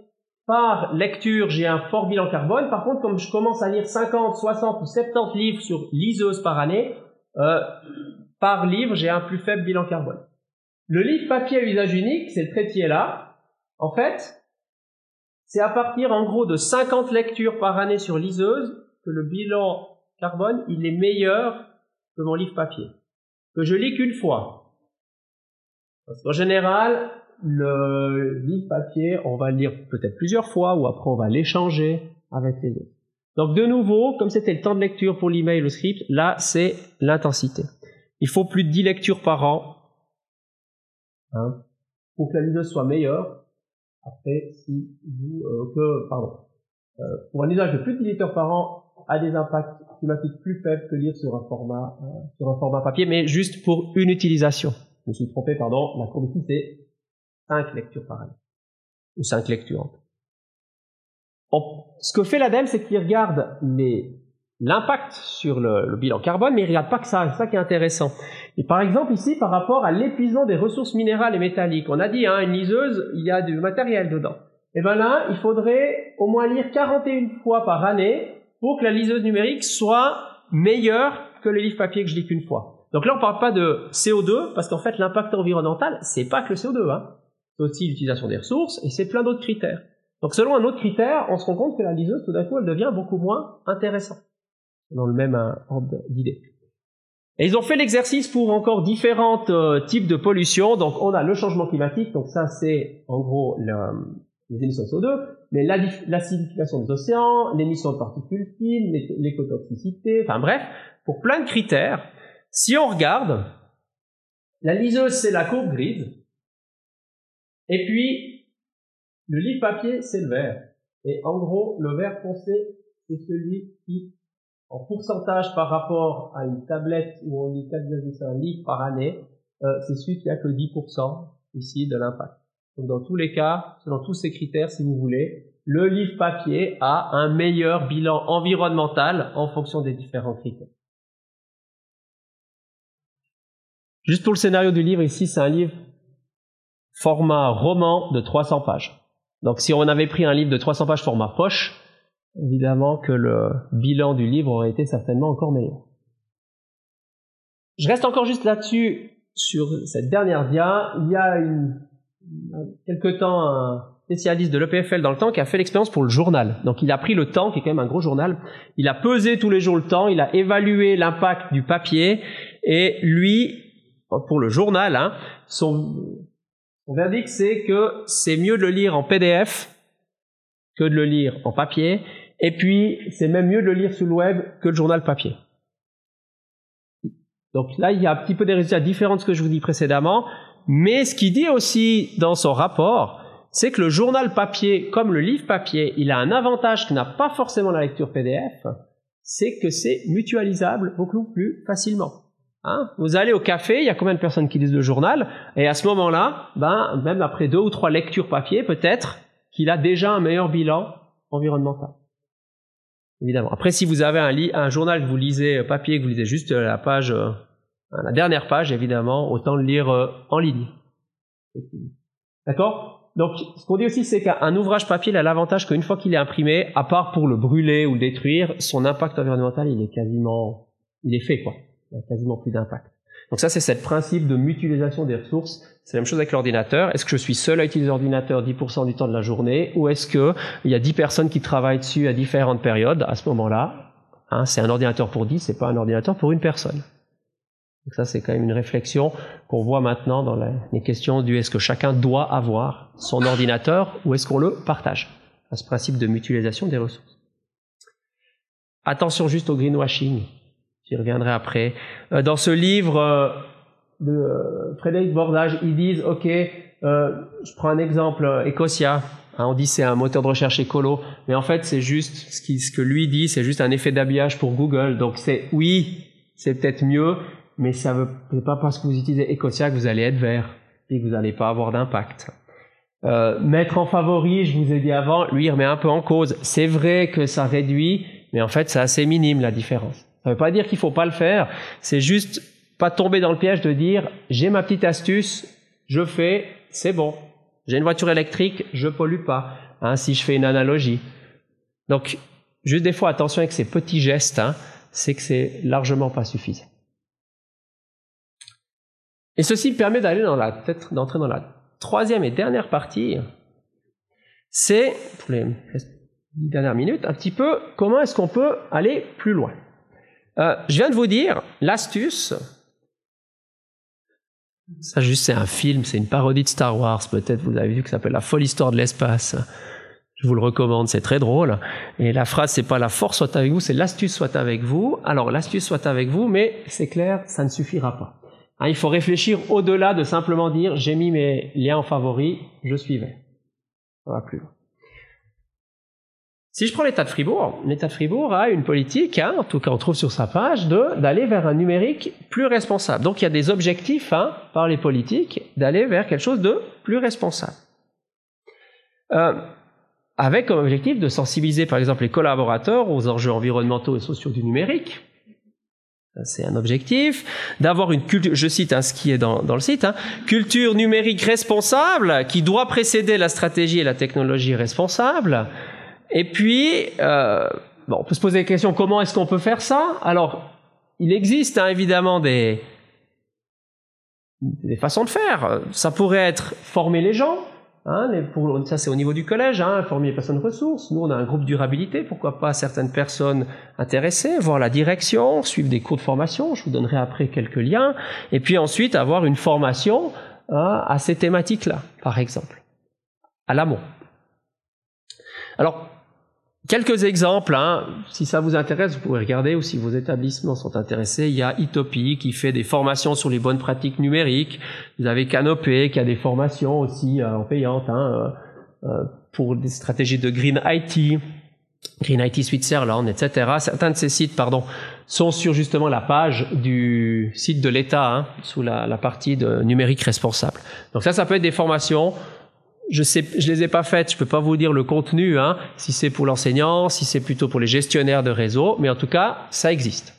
par lecture, j'ai un fort bilan carbone. Par contre, comme je commence à lire 50, 60 ou 70 livres sur liseuse par année, euh, par livre, j'ai un plus faible bilan carbone. Le livre papier à usage unique, c'est le trait là. En fait, c'est à partir en gros de 50 lectures par année sur liseuse que le bilan carbone il est meilleur que mon livre papier. Que je lis qu'une fois. Parce qu'en général, le livre papier, on va le lire peut-être plusieurs fois ou après on va l'échanger avec les autres. Donc de nouveau, comme c'était le temps de lecture pour l'email, le script, là c'est l'intensité. Il faut plus de 10 lectures par an hein, pour que la liseuse soit meilleure. Après, si vous euh, que pardon, euh, pour un usage de plus de 10 lecteurs par an a des impacts climatiques plus faibles que lire sur un format euh, sur un format papier, mais juste pour une utilisation. Je me suis trompé, pardon. La courbe c'est 5 lectures par année ou 5 lectures ce que fait l'ADEME, c'est qu'il regarde l'impact sur le, bilan carbone, mais il ne regarde pas que ça, c'est ça qui est intéressant. Et par exemple ici, par rapport à l'épuisement des ressources minérales et métalliques, on a dit, hein, une liseuse, il y a du matériel dedans. Et eh bien là, il faudrait au moins lire 41 fois par année pour que la liseuse numérique soit meilleure que les livres papier que je lis qu'une fois. Donc là, on ne parle pas de CO2, parce qu'en fait, l'impact environnemental, c'est pas que le CO2, hein. c'est aussi l'utilisation des ressources, et c'est plein d'autres critères. Donc selon un autre critère, on se rend compte que la liseuse, tout d'un coup, elle devient beaucoup moins intéressante, dans le même euh, ordre d'idée. Et ils ont fait l'exercice pour encore différents euh, types de pollution. Donc on a le changement climatique, donc ça c'est en gros les émissions de CO2, mais l'acidification des océans, l'émission de particules fines, l'écotoxicité, enfin bref, pour plein de critères. Si on regarde, la liseuse c'est la courbe grise, et puis le livre papier, c'est le vert. Et en gros, le vert foncé, c'est celui qui, en pourcentage par rapport à une tablette où on lit 4,5 livres par année, euh, c'est celui qui a que 10% ici de l'impact. Donc dans tous les cas, selon tous ces critères, si vous voulez, le livre papier a un meilleur bilan environnemental en fonction des différents critères. Juste pour le scénario du livre, ici, c'est un livre format roman de 300 pages. Donc si on avait pris un livre de 300 pages format poche, évidemment que le bilan du livre aurait été certainement encore meilleur. Je reste encore juste là-dessus sur cette dernière dia. Il y a une, quelque temps un spécialiste de l'EPFL dans le temps qui a fait l'expérience pour le journal. Donc il a pris le temps, qui est quand même un gros journal, il a pesé tous les jours le temps, il a évalué l'impact du papier, et lui, pour le journal, hein, son, mon verdict, c'est que c'est mieux de le lire en PDF que de le lire en papier, et puis c'est même mieux de le lire sur le web que le journal papier. Donc là, il y a un petit peu des résultats différents de ce que je vous dis précédemment, mais ce qu'il dit aussi dans son rapport, c'est que le journal papier, comme le livre papier, il a un avantage qui n'a pas forcément la lecture PDF, c'est que c'est mutualisable beaucoup plus facilement. Hein? Vous allez au café, il y a combien de personnes qui lisent le journal? Et à ce moment-là, ben, même après deux ou trois lectures papier, peut-être qu'il a déjà un meilleur bilan environnemental. Évidemment. Après, si vous avez un, un journal que vous lisez euh, papier, que vous lisez juste euh, la page, euh, la dernière page, évidemment, autant le lire en ligne. D'accord? Donc, ce qu'on dit aussi, c'est qu'un ouvrage papier il a l'avantage qu'une fois qu'il est imprimé, à part pour le brûler ou le détruire, son impact environnemental, il est quasiment, il est fait, quoi il a quasiment plus d'impact. Donc ça, c'est ce principe de mutualisation des ressources. C'est la même chose avec l'ordinateur. Est-ce que je suis seul à utiliser l'ordinateur 10% du temps de la journée ou est-ce qu'il y a 10 personnes qui travaillent dessus à différentes périodes À ce moment-là, hein, c'est un ordinateur pour 10, c'est pas un ordinateur pour une personne. Donc ça, c'est quand même une réflexion qu'on voit maintenant dans les questions du est-ce que chacun doit avoir son ordinateur ou est-ce qu'on le partage à ce principe de mutualisation des ressources? Attention juste au greenwashing. J'y reviendrai après. Euh, dans ce livre euh, de euh, Frédéric Bordage, ils disent, OK, je prends un exemple, Ecosia, hein, on dit c'est un moteur de recherche écolo, mais en fait c'est juste ce, qui, ce que lui dit, c'est juste un effet d'habillage pour Google. Donc c'est oui, c'est peut-être mieux, mais ça veut pas parce que vous utilisez Ecosia que vous allez être vert et que vous n'allez pas avoir d'impact. Euh, mettre en favori, je vous ai dit avant, lui il remet un peu en cause. C'est vrai que ça réduit, mais en fait c'est assez minime la différence. Ça ne veut pas dire qu'il faut pas le faire. C'est juste pas tomber dans le piège de dire j'ai ma petite astuce, je fais, c'est bon. J'ai une voiture électrique, je pollue pas. Hein, si je fais une analogie. Donc, juste des fois, attention avec ces petits gestes, hein, c'est que c'est largement pas suffisant. Et ceci permet d'aller dans la, peut-être d'entrer dans la troisième et dernière partie. C'est, pour les dernières minutes, un petit peu comment est-ce qu'on peut aller plus loin. Euh, je viens de vous dire l'astuce Ça, juste, c'est un film, c'est une parodie de Star Wars. Peut-être vous avez vu que ça s'appelle La folle histoire de l'espace. Je vous le recommande, c'est très drôle. Et la phrase, c'est pas la force soit avec vous, c'est l'astuce soit avec vous. Alors, l'astuce soit avec vous, mais c'est clair, ça ne suffira pas. Hein, il faut réfléchir au-delà de simplement dire j'ai mis mes liens en favoris, je suivais. Ça va plus loin. Si je prends l'État de Fribourg, l'État de Fribourg a une politique, hein, en tout cas on trouve sur sa page, d'aller vers un numérique plus responsable. Donc il y a des objectifs hein, par les politiques d'aller vers quelque chose de plus responsable. Euh, avec comme objectif de sensibiliser par exemple les collaborateurs aux enjeux environnementaux et sociaux du numérique. C'est un objectif. D'avoir une culture, je cite hein, ce qui est dans, dans le site, hein, culture numérique responsable qui doit précéder la stratégie et la technologie responsable et puis, euh, bon, on peut se poser la question comment est-ce qu'on peut faire ça? Alors, il existe hein, évidemment des, des façons de faire. Ça pourrait être former les gens. Hein, pour, ça, c'est au niveau du collège, hein, former les personnes ressources. Nous, on a un groupe durabilité. Pourquoi pas certaines personnes intéressées, voir la direction, suivre des cours de formation. Je vous donnerai après quelques liens. Et puis ensuite, avoir une formation hein, à ces thématiques-là, par exemple, à l'amont. Alors, Quelques exemples, hein. si ça vous intéresse, vous pouvez regarder, ou si vos établissements sont intéressés, il y a Itopie qui fait des formations sur les bonnes pratiques numériques, vous avez Canopé qui a des formations aussi euh, en payante hein, euh, euh, pour des stratégies de Green IT, Green IT Switzerland, etc. Certains de ces sites, pardon, sont sur justement la page du site de l'État, hein, sous la, la partie de numérique responsable. Donc ça, ça peut être des formations je sais, je les ai pas faites, je peux pas vous dire le contenu, hein, si c'est pour l'enseignant, si c'est plutôt pour les gestionnaires de réseau, mais en tout cas, ça existe.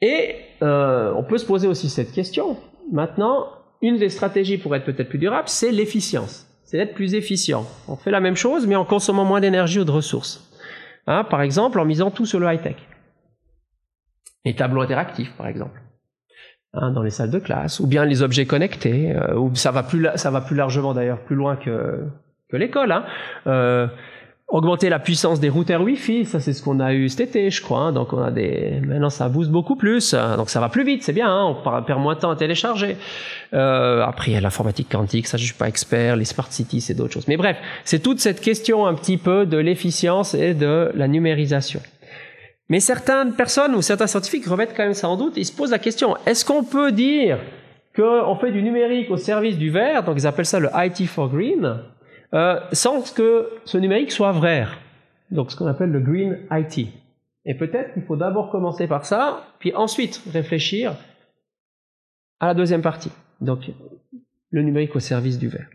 Et euh, on peut se poser aussi cette question. Maintenant, une des stratégies pour être peut-être plus durable, c'est l'efficience. C'est d'être plus efficient. On fait la même chose, mais en consommant moins d'énergie ou de ressources. Hein, par exemple, en misant tout sur le high-tech. Les tableaux interactifs, par exemple. Hein, dans les salles de classe, ou bien les objets connectés, euh, ou ça va plus ça va plus largement d'ailleurs plus loin que que l'école. Hein. Euh, augmenter la puissance des routeurs Wi-Fi, ça c'est ce qu'on a eu cet été, je crois. Hein. donc on a des maintenant ça booste beaucoup plus, donc ça va plus vite, c'est bien. Hein, on perd moins de temps à télécharger. Euh, après il y a l'informatique quantique, ça je suis pas expert. Les smart cities c'est d'autres choses. Mais bref, c'est toute cette question un petit peu de l'efficience et de la numérisation. Mais certaines personnes ou certains scientifiques remettent quand même ça en doute. Ils se posent la question est-ce qu'on peut dire qu'on fait du numérique au service du vert, donc ils appellent ça le IT for Green, euh, sans que ce numérique soit vrai Donc ce qu'on appelle le Green IT. Et peut-être qu'il faut d'abord commencer par ça, puis ensuite réfléchir à la deuxième partie. Donc le numérique au service du vert.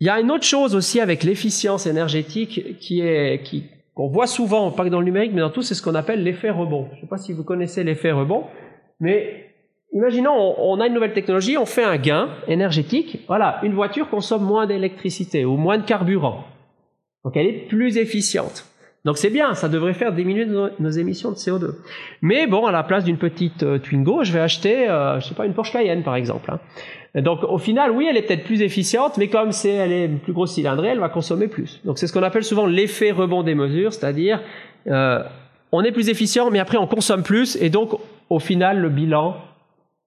Il y a une autre chose aussi avec l'efficience énergétique qui est, qui, qu'on voit souvent, pas que dans le numérique, mais dans tout, c'est ce qu'on appelle l'effet rebond. Je ne sais pas si vous connaissez l'effet rebond, mais imaginons, on, a une nouvelle technologie, on fait un gain énergétique. Voilà, une voiture consomme moins d'électricité ou moins de carburant. Donc elle est plus efficiente. Donc c'est bien, ça devrait faire diminuer nos, émissions de CO2. Mais bon, à la place d'une petite euh, Twingo, je vais acheter, euh, je sais pas, une Porsche Cayenne par exemple. Hein. Donc au final, oui, elle est peut-être plus efficiente, mais comme c'est elle est plus grosse cylindrée, elle va consommer plus. Donc c'est ce qu'on appelle souvent l'effet rebond des mesures, c'est-à-dire euh, on est plus efficient, mais après on consomme plus, et donc au final le bilan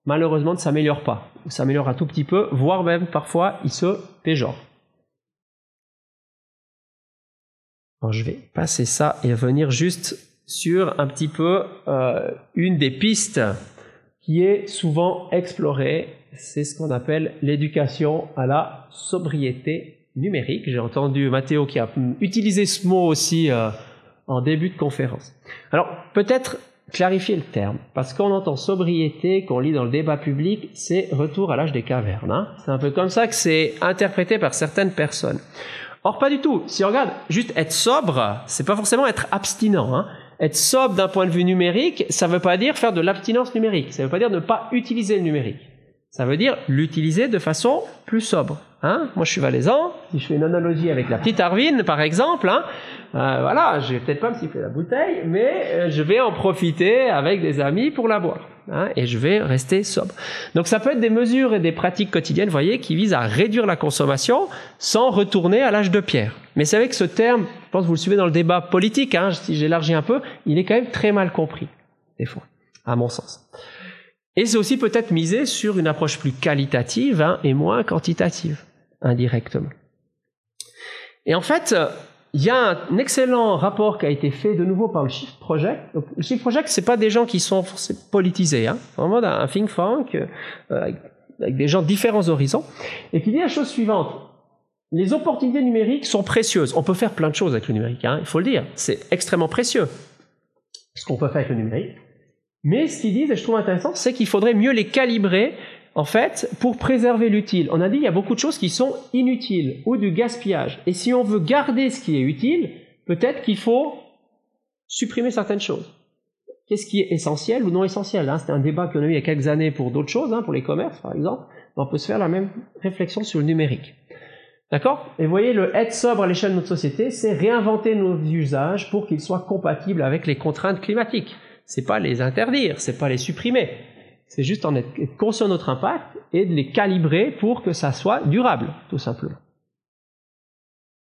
malheureusement ne s'améliore pas. Il s'améliore un tout petit peu, voire même parfois il se péjore. Alors, je vais passer ça et revenir juste sur un petit peu euh, une des pistes qui est souvent explorée c'est ce qu'on appelle l'éducation à la sobriété numérique. J'ai entendu Mathéo qui a utilisé ce mot aussi euh, en début de conférence. Alors peut-être clarifier le terme, parce qu'on entend sobriété, qu'on lit dans le débat public, c'est retour à l'âge des cavernes. Hein. c'est un peu comme ça que c'est interprété par certaines personnes. Or pas du tout. Si on regarde, juste être sobre, c'est pas forcément être abstinent. Hein. Être sobre d'un point de vue numérique, ça ne veut pas dire faire de l'abstinence numérique. Ça ne veut pas dire ne pas utiliser le numérique. Ça veut dire l'utiliser de façon plus sobre. Hein Moi, je suis valaisan. Si je fais une analogie avec la petite Arvine, par exemple, hein, euh, voilà, je vais peut-être pas me siffler la bouteille, mais euh, je vais en profiter avec des amis pour la boire. Hein, et je vais rester sobre. Donc ça peut être des mesures et des pratiques quotidiennes, voyez, qui visent à réduire la consommation sans retourner à l'âge de pierre. Mais c'est vrai que ce terme, je pense que vous le suivez dans le débat politique, hein, si j'élargis un peu, il est quand même très mal compris, des fois, à mon sens. Et c'est aussi peut-être miser sur une approche plus qualitative hein, et moins quantitative, indirectement. Et en fait, il y a un excellent rapport qui a été fait de nouveau par le Shift Project. le Shift Project, c'est pas des gens qui sont politisés, hein. vraiment un think tank euh, avec, des gens de différents horizons, et qui dit la chose suivante les opportunités numériques sont précieuses. On peut faire plein de choses avec le numérique, hein, il faut le dire. C'est extrêmement précieux ce qu'on peut faire avec le numérique. Mais ce qu'ils disent, et je trouve intéressant, c'est qu'il faudrait mieux les calibrer, en fait, pour préserver l'utile. On a dit qu'il y a beaucoup de choses qui sont inutiles ou du gaspillage. Et si on veut garder ce qui est utile, peut-être qu'il faut supprimer certaines choses. Qu'est-ce qui est essentiel ou non essentiel hein? C'était un débat qu'on a eu il y a quelques années pour d'autres choses, hein, pour les commerces par exemple. On peut se faire la même réflexion sur le numérique. D'accord? Et vous voyez, le être sobre à l'échelle de notre société, c'est réinventer nos usages pour qu'ils soient compatibles avec les contraintes climatiques. C'est pas les interdire, c'est pas les supprimer. C'est juste en être conscient de notre impact et de les calibrer pour que ça soit durable, tout simplement.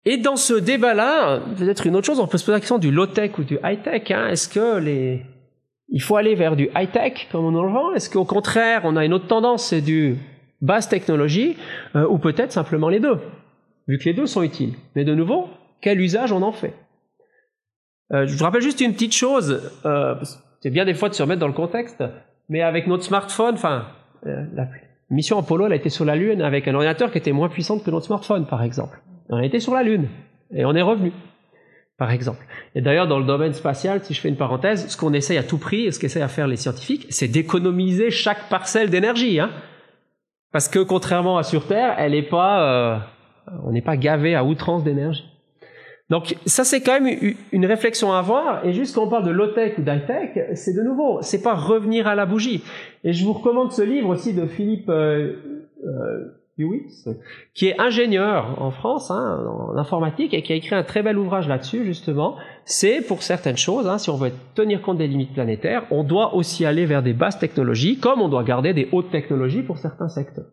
Et dans ce débat-là, peut-être une autre chose, on peut se poser la question du low-tech ou du high-tech. Hein. Est-ce que les... il faut aller vers du high-tech comme on en vend? Est-ce qu'au contraire, on a une autre tendance, c'est du basse technologie, euh, ou peut-être simplement les deux? Vu que les deux sont utiles. Mais de nouveau, quel usage on en fait? Euh, Je vous rappelle juste une petite chose, euh, c'est bien des fois de se remettre dans le contexte, mais avec notre smartphone, enfin, euh, la mission Apollo, elle a été sur la Lune avec un ordinateur qui était moins puissant que notre smartphone, par exemple. On été sur la Lune, et on est revenu, par exemple. Et d'ailleurs, dans le domaine spatial, si je fais une parenthèse, ce qu'on essaye à tout prix, ce qu'essayent à faire les scientifiques, c'est d'économiser chaque parcelle d'énergie. Hein Parce que contrairement à sur Terre, elle n'est pas on n'est pas gavé à outrance d'énergie. Donc ça c'est quand même une réflexion à avoir et juste quand on parle de low-tech ou d'high-tech, c'est de nouveau, c'est pas revenir à la bougie. Et je vous recommande ce livre aussi de Philippe euh, euh, qui est ingénieur en France hein, en informatique et qui a écrit un très bel ouvrage là-dessus justement. C'est pour certaines choses, hein, si on veut tenir compte des limites planétaires, on doit aussi aller vers des basses technologies comme on doit garder des hautes technologies pour certains secteurs.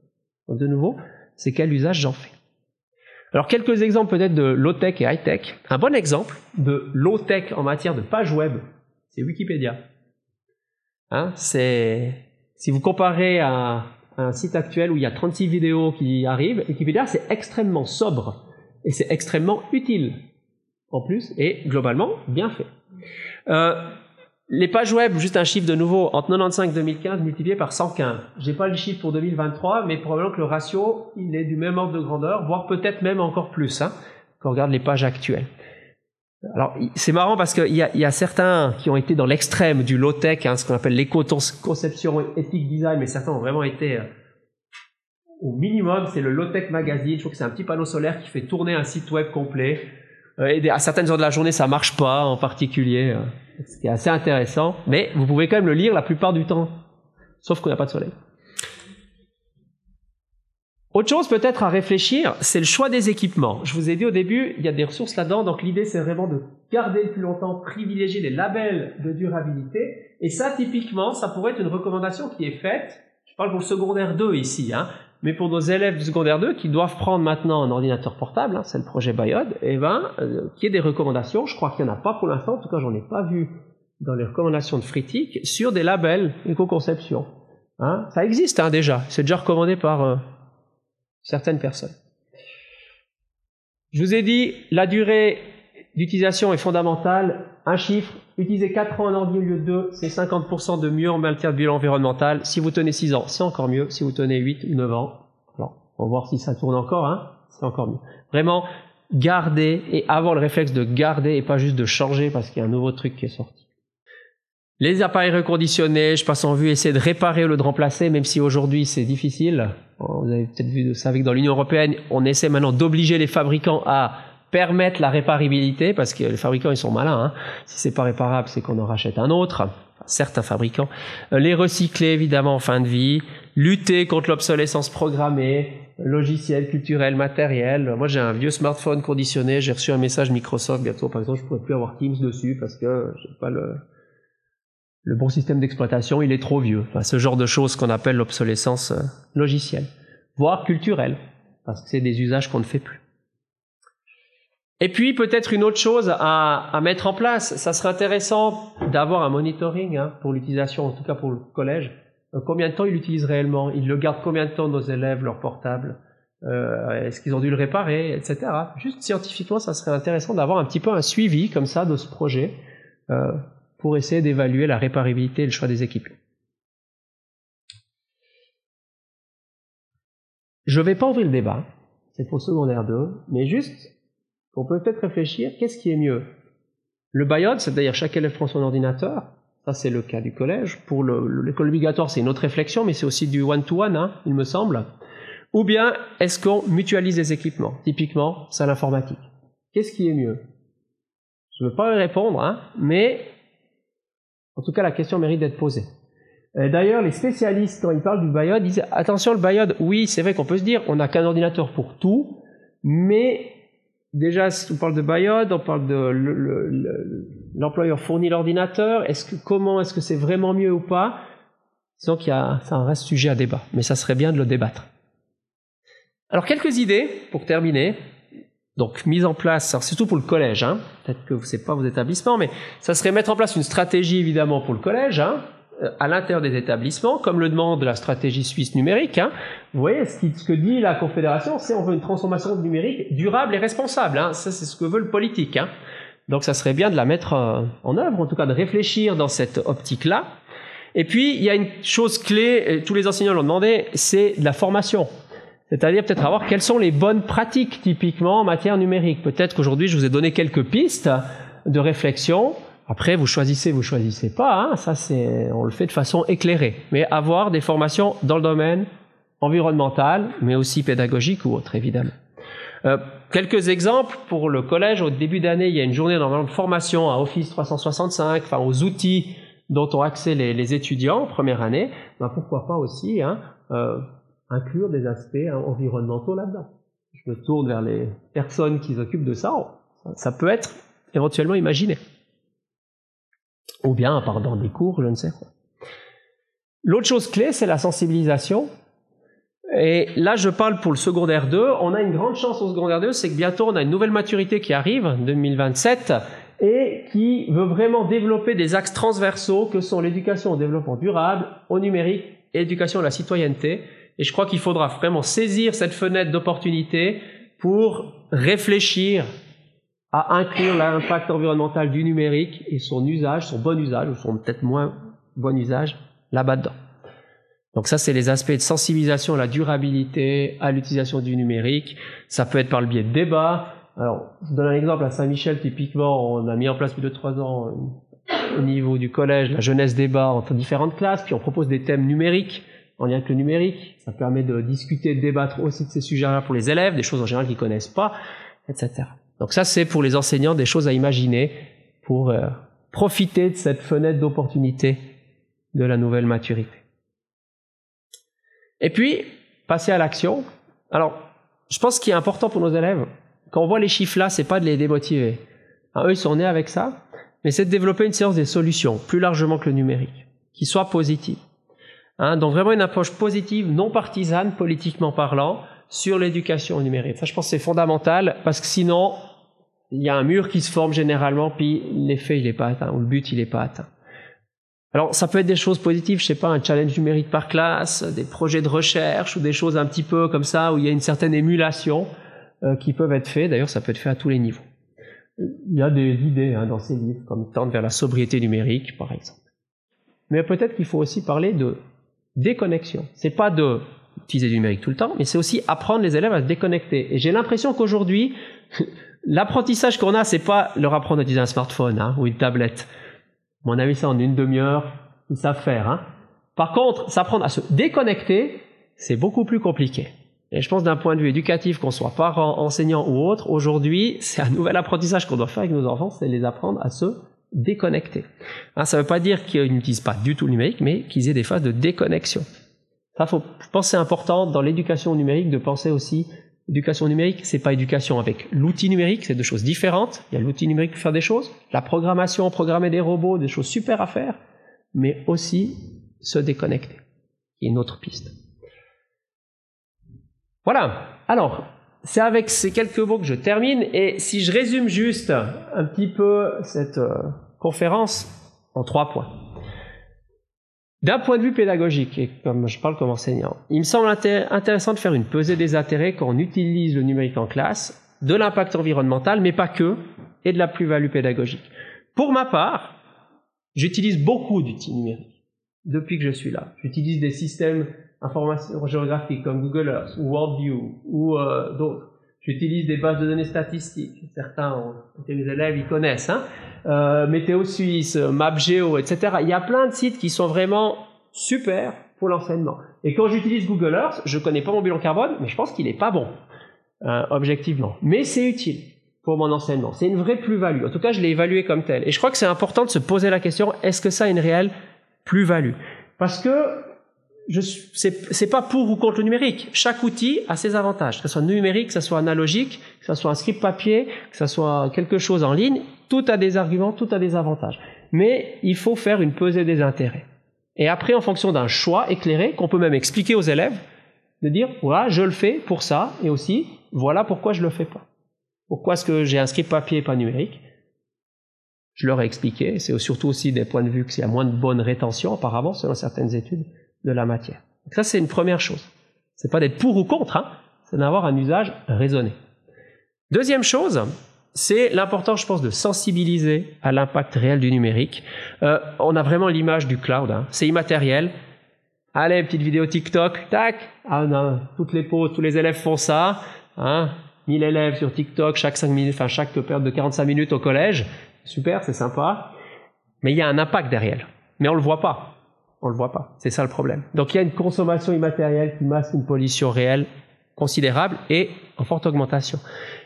Donc de nouveau, c'est quel usage j'en fais. Alors quelques exemples peut-être de low-tech et high-tech. Un bon exemple de low-tech en matière de page web, c'est Wikipédia. Hein, si vous comparez à, un site actuel où il y a 36 vidéos qui arrivent, Wikipédia c'est extrêmement sobre et c'est extrêmement utile en plus et globalement bien fait. Euh, les pages web, juste un chiffre de nouveau, entre 95 et 2015 multiplié par 115. J'ai pas le chiffre pour 2023, mais probablement que le ratio, il est du même ordre de grandeur, voire peut-être même encore plus, hein, quand on regarde les pages actuelles. Alors, c'est marrant parce qu'il y, a, certains qui ont été dans l'extrême du low-tech, hein, ce qu'on appelle l'éco-conception éthique design, mais certains ont vraiment été euh, au minimum, c'est le low-tech magazine. Je trouve que c'est un petit panneau solaire qui fait tourner un site web complet. Et à certaines heures de la journée, ça marche pas, en particulier. Euh ce qui est assez intéressant, mais vous pouvez quand même le lire la plupart du temps, sauf qu'on n'a pas de soleil. Autre chose peut-être à réfléchir, c'est le choix des équipements. Je vous ai dit au début, il y a des ressources là-dedans, donc l'idée c'est vraiment de garder le plus longtemps, privilégier les labels de durabilité, et ça typiquement, ça pourrait être une recommandation qui est faite, je parle pour le secondaire 2 ici, hein, mais pour nos élèves du secondaire 2 qui doivent prendre maintenant un ordinateur portable, hein, c'est le projet et eh ben, euh, qui est des recommandations, je crois qu'il n'y en a pas pour l'instant, en tout cas j'en ai pas vu dans les recommandations de Fritic, sur des labels éco-conception. Hein. Ça existe hein, déjà, c'est déjà recommandé par euh, certaines personnes. Je vous ai dit, la durée d'utilisation est fondamentale. Un chiffre, utiliser 4 ans en ordi au lieu de 2, c'est 50% de mieux en matière de bilan environnemental. Si vous tenez 6 ans, c'est encore mieux. Si vous tenez 8 ou 9 ans, alors, on va voir si ça tourne encore, hein, c'est encore mieux. Vraiment, garder et avoir le réflexe de garder et pas juste de changer parce qu'il y a un nouveau truc qui est sorti. Les appareils reconditionnés, je passe en vue, essayer de réparer ou de remplacer, même si aujourd'hui c'est difficile. Vous avez peut-être vu ça avec dans l'Union européenne, on essaie maintenant d'obliger les fabricants à permettre la réparabilité, parce que les fabricants ils sont malins. Hein. Si c'est pas réparable, c'est qu'on en rachète un autre. certains fabricants. Euh, les recycler évidemment en fin de vie. Lutter contre l'obsolescence programmée, logiciel, culturel, matériel. Moi j'ai un vieux smartphone conditionné. J'ai reçu un message Microsoft bientôt. Par exemple, je pourrais plus avoir Teams dessus parce que j'ai pas le bon système d'exploitation, il est trop vieux. Ce genre de choses qu'on appelle l'obsolescence euh, logicielle, voire culturelle, parce que c'est des usages qu'on ne fait plus. Et puis peut-être une autre chose à, mettre en place, ça serait intéressant d'avoir un monitoring hein, pour l'utilisation, en tout cas pour le collège, euh, combien de temps ils l'utilisent réellement, ils le gardent combien de temps nos élèves, leur portable, euh, est-ce qu'ils ont dû le réparer, etc. Juste scientifiquement, ça serait intéressant d'avoir un petit peu un suivi comme ça de ce projet euh, pour essayer d'évaluer la réparabilité et le choix des équipes. Je ne vais pas ouvrir le débat, c'est pour secondaire 2, mais juste, on peut peut-être réfléchir, qu'est-ce qui est mieux? Le BIOD, c'est-à-dire chaque élève prend son ordinateur, ça c'est le cas du collège. Pour l'école obligatoire, c'est une autre réflexion, mais c'est aussi du one-to-one, hein, il me semble. Ou bien, est-ce qu'on mutualise les équipements? Typiquement, c'est l'informatique. Qu'est-ce qui est mieux? Je ne veux pas répondre, hein, mais en tout cas, la question mérite d'être posée. Euh, d'ailleurs, les spécialistes, quand ils parlent du BIOD, disent attention, le BIOD, oui, c'est vrai qu'on peut se dire, on n'a qu'un ordinateur pour tout, mais déjà, si on parle de BIOD, on parle de l'employeur fournit l'ordinateur, comment est-ce que c'est vraiment mieux ou pas? Disons qu'il y a, ça reste sujet à débat, mais ça serait bien de le débattre. Alors, quelques idées pour terminer. Donc, mise en place, surtout pour le collège, hein. peut-être que ce n'est pas vos établissements, mais ça serait mettre en place une stratégie évidemment pour le collège, hein, à l'intérieur des établissements, comme le demande la stratégie suisse numérique. Hein. Vous voyez, ce, que dit la Confédération, c'est on veut une transformation numérique durable et responsable. Hein. Ça, c'est ce que veut le politique. Hein. Donc, ça serait bien de la mettre euh, en œuvre, en tout cas de réfléchir dans cette optique-là. Et puis, il y a une chose clé, tous les enseignants l'ont demandé, c'est de la formation. C'est-à-dire peut-être avoir quelles sont les bonnes pratiques typiquement en matière numérique. Peut-être qu'aujourd'hui, je vous ai donné quelques pistes de réflexion après, vous choisissez, vous choisissez pas. Hein, ça, c'est, on le fait de façon éclairée. Mais avoir des formations dans le domaine environnemental, mais aussi pédagogique ou autre, évidemment. Euh, quelques exemples pour le collège. Au début d'année, il y a une journée de formation à Office 365, enfin aux outils dont ont accès les, étudiants en première année. Ben, pourquoi pas aussi hein, euh, inclure des aspects hein, environnementaux là-dedans. Je me tourne vers les personnes qui s'occupent de ça. Ça peut être éventuellement imaginé ou bien pendant des cours, je ne sais quoi. L'autre chose clé, c'est la sensibilisation. Et là, je parle pour le secondaire 2. On a une grande chance au secondaire 2, c'est que bientôt on a une nouvelle maturité qui arrive, 2027, et qui veut vraiment développer des axes transversaux que sont l'éducation au développement durable, au numérique et l'éducation à la citoyenneté. Et je crois qu'il faudra vraiment saisir cette fenêtre d'opportunité pour réfléchir à inclure l'impact environnemental du numérique et son usage, son bon usage, ou son peut-être moins bon usage, là-bas dedans. Donc ça, c'est les aspects de sensibilisation à la durabilité, à l'utilisation du numérique. Ça peut être par le biais de débats. Alors, je donne un exemple à Saint-Michel, typiquement, on a mis en place plus de trois ans euh, au niveau du collège la jeunesse débat entre différentes classes, puis on propose des thèmes numériques en lien avec le numérique. Ça permet de discuter, de débattre aussi de ces sujets-là pour les élèves, des choses en général qu'ils connaissent pas, etc. Donc ça, c'est pour les enseignants des choses à imaginer pour euh, profiter de cette fenêtre d'opportunité de la nouvelle maturité. Et puis, passer à l'action. Alors, je pense qu'il est important pour nos élèves, quand on voit les chiffres là, c'est pas de les démotiver. eux, ils sont nés avec ça, mais c'est de développer une séance des solutions, plus largement que le numérique, qui soit positive. Hein, donc vraiment une approche positive, non partisane, politiquement parlant, sur l'éducation numérique. Ça, je pense, c'est fondamental parce que sinon, il y a un mur qui se forme généralement, puis l'effet, il n'est pas atteint, ou le but, il n'est pas atteint. Alors, ça peut être des choses positives, je sais pas, un challenge numérique par classe, des projets de recherche, ou des choses un petit peu comme ça, où il y a une certaine émulation euh, qui peuvent être faits. D'ailleurs, ça peut être fait à tous les niveaux. Il y a des idées hein, dans ces livres, comme tendre vers la sobriété numérique, par exemple. Mais peut-être qu'il faut aussi parler de déconnexion. C'est pas de utiliser du numérique tout le temps, mais c'est aussi apprendre les élèves à se déconnecter. Et j'ai l'impression qu'aujourd'hui, l'apprentissage qu'on a, c'est pas leur apprendre à utiliser un smartphone hein, ou une tablette. Mon avis, ça en une demi-heure, ils savent faire. Hein. Par contre, s'apprendre à se déconnecter, c'est beaucoup plus compliqué. Et je pense d'un point de vue éducatif, qu'on soit parent, enseignant ou autre, aujourd'hui, c'est un nouvel apprentissage qu'on doit faire avec nos enfants, c'est les apprendre à se déconnecter. Hein, ça ne veut pas dire qu'ils n'utilisent pas du tout le numérique, mais qu'ils aient des phases de déconnexion. Ça, faut, je pense c'est important dans l'éducation numérique de penser aussi Éducation numérique, c'est pas éducation avec l'outil numérique, c'est deux choses différentes. Il y a l'outil numérique pour faire des choses, la programmation, programmer des robots, des choses super à faire, mais aussi se déconnecter, qui est une autre piste. Voilà. Alors, c'est avec ces quelques mots que je termine. Et si je résume juste un petit peu cette euh, conférence en trois points. D'un point de vue pédagogique, et comme je parle comme enseignant, il me semble intéressant de faire une pesée des intérêts quand on utilise le numérique en classe, de l'impact environnemental, mais pas que, et de la plus-value pédagogique. Pour ma part, j'utilise beaucoup d'outils numériques depuis que je suis là. J'utilise des systèmes informations géographiques comme Google Earth ou Worldview ou euh, d'autres. J'utilise des bases de données statistiques. Certains, ont, mes élèves, ils connaissent. Hein euh, Météo Suisse, MapGeo, etc. Il y a plein de sites qui sont vraiment super pour l'enseignement. Et quand j'utilise Google Earth, je connais pas mon bilan carbone, mais je pense qu'il est pas bon, euh, objectivement. Mais c'est utile pour mon enseignement. C'est une vraie plus-value. En tout cas, je l'ai évalué comme tel. Et je crois que c'est important de se poser la question est-ce que ça a une réelle plus-value? Parce que je c'est pas pour ou contre le numérique. Chaque outil a ses avantages, que ce soit numérique, que ce soit analogique, que ce soit un script papier, que ce soit quelque chose en ligne, tout a des arguments, tout a des avantages. Mais il faut faire une pesée des intérêts. Et après, en fonction d'un choix éclairé, qu'on peut même expliquer aux élèves, de dire, voilà, je le fais pour ça, et aussi, voilà pourquoi je le fais pas. Pourquoi est-ce que j'ai un script papier et pas numérique? Je leur ai expliqué, c'est surtout aussi des points de vue qu'il y a moins de bonne rétention apparemment, selon certaines études de la matière. ça, c'est une première chose. C'est pas d'être pour ou contre, hein, c'est d'avoir un usage raisonné. Deuxième chose, c'est l'important, je pense, de sensibiliser à l'impact réel du numérique. Euh, on a vraiment l'image du cloud, hein. c'est immatériel. Allez, petite vidéo TikTok, tac, ah toutes les pauses, tous les élèves font ça, hein, 1000 élèves sur TikTok chaque 5 minutes, enfin chaque période de 45 minutes au collège, super, c'est sympa, mais il y a un impact derrière, mais on le voit pas. On le voit pas. C'est ça le problème. Donc il y a une consommation immatérielle qui masque une pollution réelle considérable et en forte augmentation.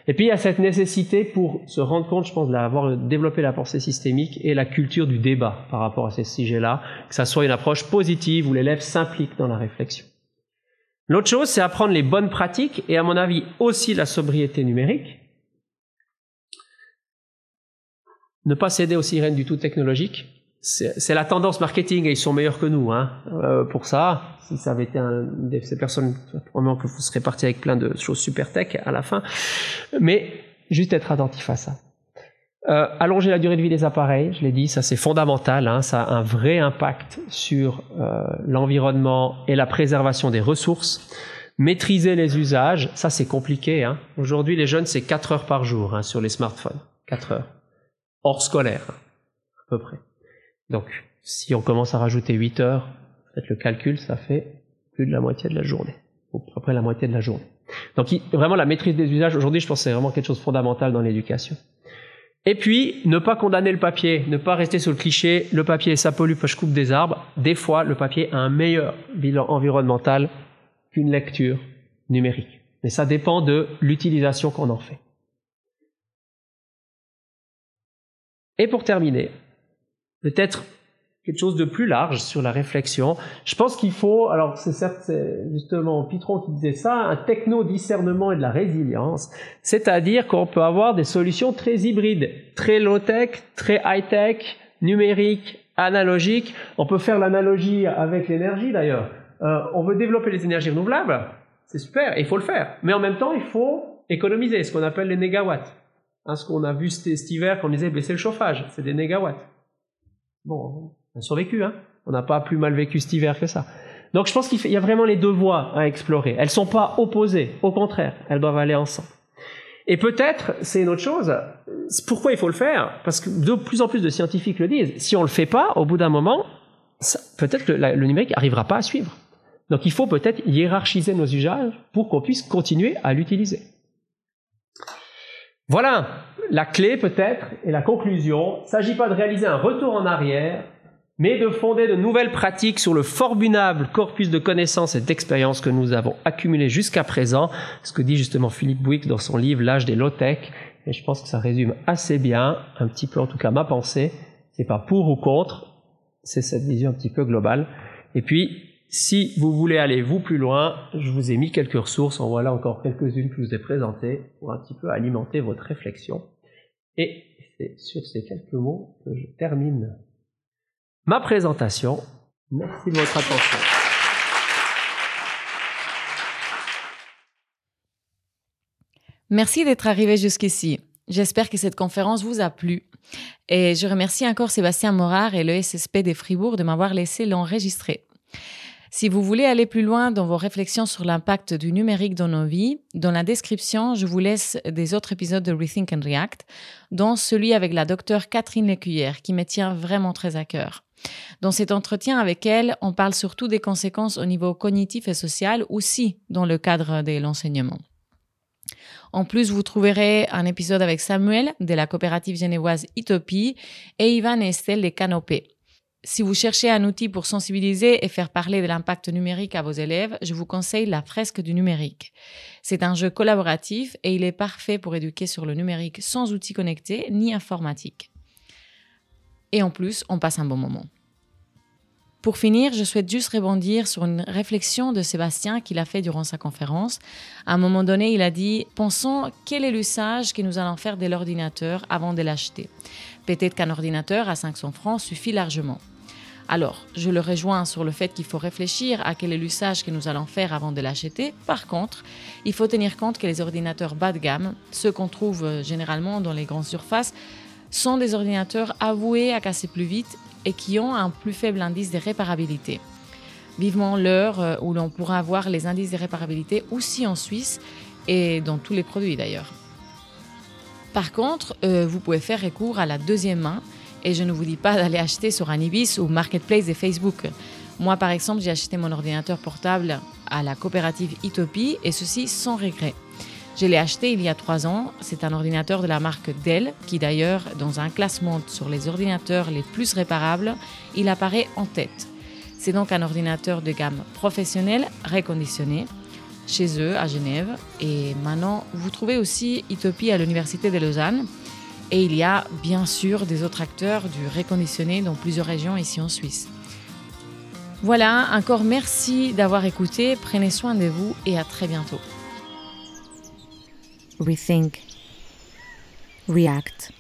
Et puis il y a cette nécessité pour se rendre compte, je pense, d'avoir développé la pensée systémique et la culture du débat par rapport à ces sujets-là, que ça soit une approche positive où l'élève s'implique dans la réflexion. L'autre chose, c'est apprendre les bonnes pratiques et à mon avis aussi la sobriété numérique. Ne pas céder aux sirènes du tout technologiques c'est la tendance marketing et ils sont meilleurs que nous hein, euh, pour ça. Si ça avait été un de ces personnes, probablement que vous serez parti avec plein de choses super tech à la fin. Mais juste être attentif à ça. Euh, allonger la durée de vie des appareils, je l'ai dit, ça c'est fondamental, hein, ça a un vrai impact sur euh, l'environnement et la préservation des ressources. Maîtriser les usages, ça c'est compliqué. Hein. Aujourd'hui les jeunes c'est 4 heures par jour hein, sur les smartphones, 4 heures, hors scolaire à peu près. Donc, si on commence à rajouter 8 heures, faites le calcul, ça fait plus de la moitié de la journée, ou à peu près la moitié de la journée. Donc, vraiment, la maîtrise des usages, aujourd'hui, je pense que c'est vraiment quelque chose de fondamental dans l'éducation. Et puis, ne pas condamner le papier, ne pas rester sur le cliché, le papier, ça pollue, je coupe des arbres. Des fois, le papier a un meilleur bilan environnemental qu'une lecture numérique. Mais ça dépend de l'utilisation qu'on en fait. Et pour terminer, peut-être quelque chose de plus large sur la réflexion. Je pense qu'il faut, alors c'est certes justement Pitron qui disait ça, un techno-discernement et de la résilience, c'est-à-dire qu'on peut avoir des solutions très hybrides, très low-tech, très high-tech, numériques, analogiques. On peut faire l'analogie avec l'énergie d'ailleurs. Euh, on veut développer les énergies renouvelables, c'est super, il faut le faire. Mais en même temps, il faut économiser, ce qu'on appelle les négawatts. Hein, ce qu'on a vu cet hiver quand on disait baisser le chauffage, c'est des négawatts. Bon, on a survécu, hein. On n'a pas plus mal vécu cet hiver que ça. Donc je pense qu'il y a vraiment les deux voies à explorer. Elles ne sont pas opposées, au contraire, elles doivent aller ensemble. Et peut-être, c'est une autre chose, pourquoi il faut le faire? Parce que de plus en plus de scientifiques le disent, si on ne le fait pas, au bout d'un moment, peut-être que le numérique n'arrivera pas à suivre. Donc il faut peut-être hiérarchiser nos usages pour qu'on puisse continuer à l'utiliser. Voilà la clé peut-être et la conclusion. Il ne s'agit pas de réaliser un retour en arrière, mais de fonder de nouvelles pratiques sur le formidable corpus de connaissances et d'expériences que nous avons accumulé jusqu'à présent, ce que dit justement Philippe Bouic dans son livre L'âge des low-tech, et je pense que ça résume assez bien, un petit peu en tout cas ma pensée, c'est pas pour ou contre, c'est cette vision un petit peu globale. Et puis, si vous voulez aller vous plus loin, je vous ai mis quelques ressources, en voilà encore quelques-unes que je vous ai présentées pour un petit peu alimenter votre réflexion. Et c'est sur ces quelques mots que je termine ma présentation. Merci de votre attention. Merci d'être arrivé jusqu'ici. J'espère que cette conférence vous a plu. Et je remercie encore Sébastien Morard et le SSP des Fribourg de m'avoir laissé l'enregistrer. Si vous voulez aller plus loin dans vos réflexions sur l'impact du numérique dans nos vies, dans la description, je vous laisse des autres épisodes de Rethink and React, dont celui avec la docteure Catherine Lécuyère, qui me tient vraiment très à cœur. Dans cet entretien avec elle, on parle surtout des conséquences au niveau cognitif et social, aussi dans le cadre de l'enseignement. En plus, vous trouverez un épisode avec Samuel de la coopérative genevoise Itopie et Ivan et Estelle des Canopées. Si vous cherchez un outil pour sensibiliser et faire parler de l'impact numérique à vos élèves, je vous conseille la fresque du numérique. C'est un jeu collaboratif et il est parfait pour éduquer sur le numérique sans outils connectés ni informatique. Et en plus, on passe un bon moment. Pour finir, je souhaite juste rebondir sur une réflexion de Sébastien qu'il a fait durant sa conférence. À un moment donné, il a dit Pensons quel est l'usage que nous allons faire de l'ordinateur avant de l'acheter? Peut-être qu'un ordinateur à 500 francs suffit largement. Alors, je le rejoins sur le fait qu'il faut réfléchir à quel est l'usage que nous allons faire avant de l'acheter. Par contre, il faut tenir compte que les ordinateurs bas de gamme, ceux qu'on trouve euh, généralement dans les grandes surfaces, sont des ordinateurs avoués à casser plus vite et qui ont un plus faible indice de réparabilité. Vivement l'heure euh, où l'on pourra avoir les indices de réparabilité aussi en Suisse et dans tous les produits d'ailleurs. Par contre, euh, vous pouvez faire recours à la deuxième main et je ne vous dis pas d'aller acheter sur un Ibis ou Marketplace de Facebook. Moi, par exemple, j'ai acheté mon ordinateur portable à la coopérative Itopie et ceci sans regret. Je l'ai acheté il y a trois ans. C'est un ordinateur de la marque Dell qui d'ailleurs, dans un classement sur les ordinateurs les plus réparables, il apparaît en tête. C'est donc un ordinateur de gamme professionnelle reconditionné chez eux à Genève. Et maintenant, vous trouvez aussi Itopie à l'Université de Lausanne. Et il y a bien sûr des autres acteurs du reconditionné dans plusieurs régions ici en Suisse. Voilà, encore merci d'avoir écouté, prenez soin de vous et à très bientôt. rethink, react.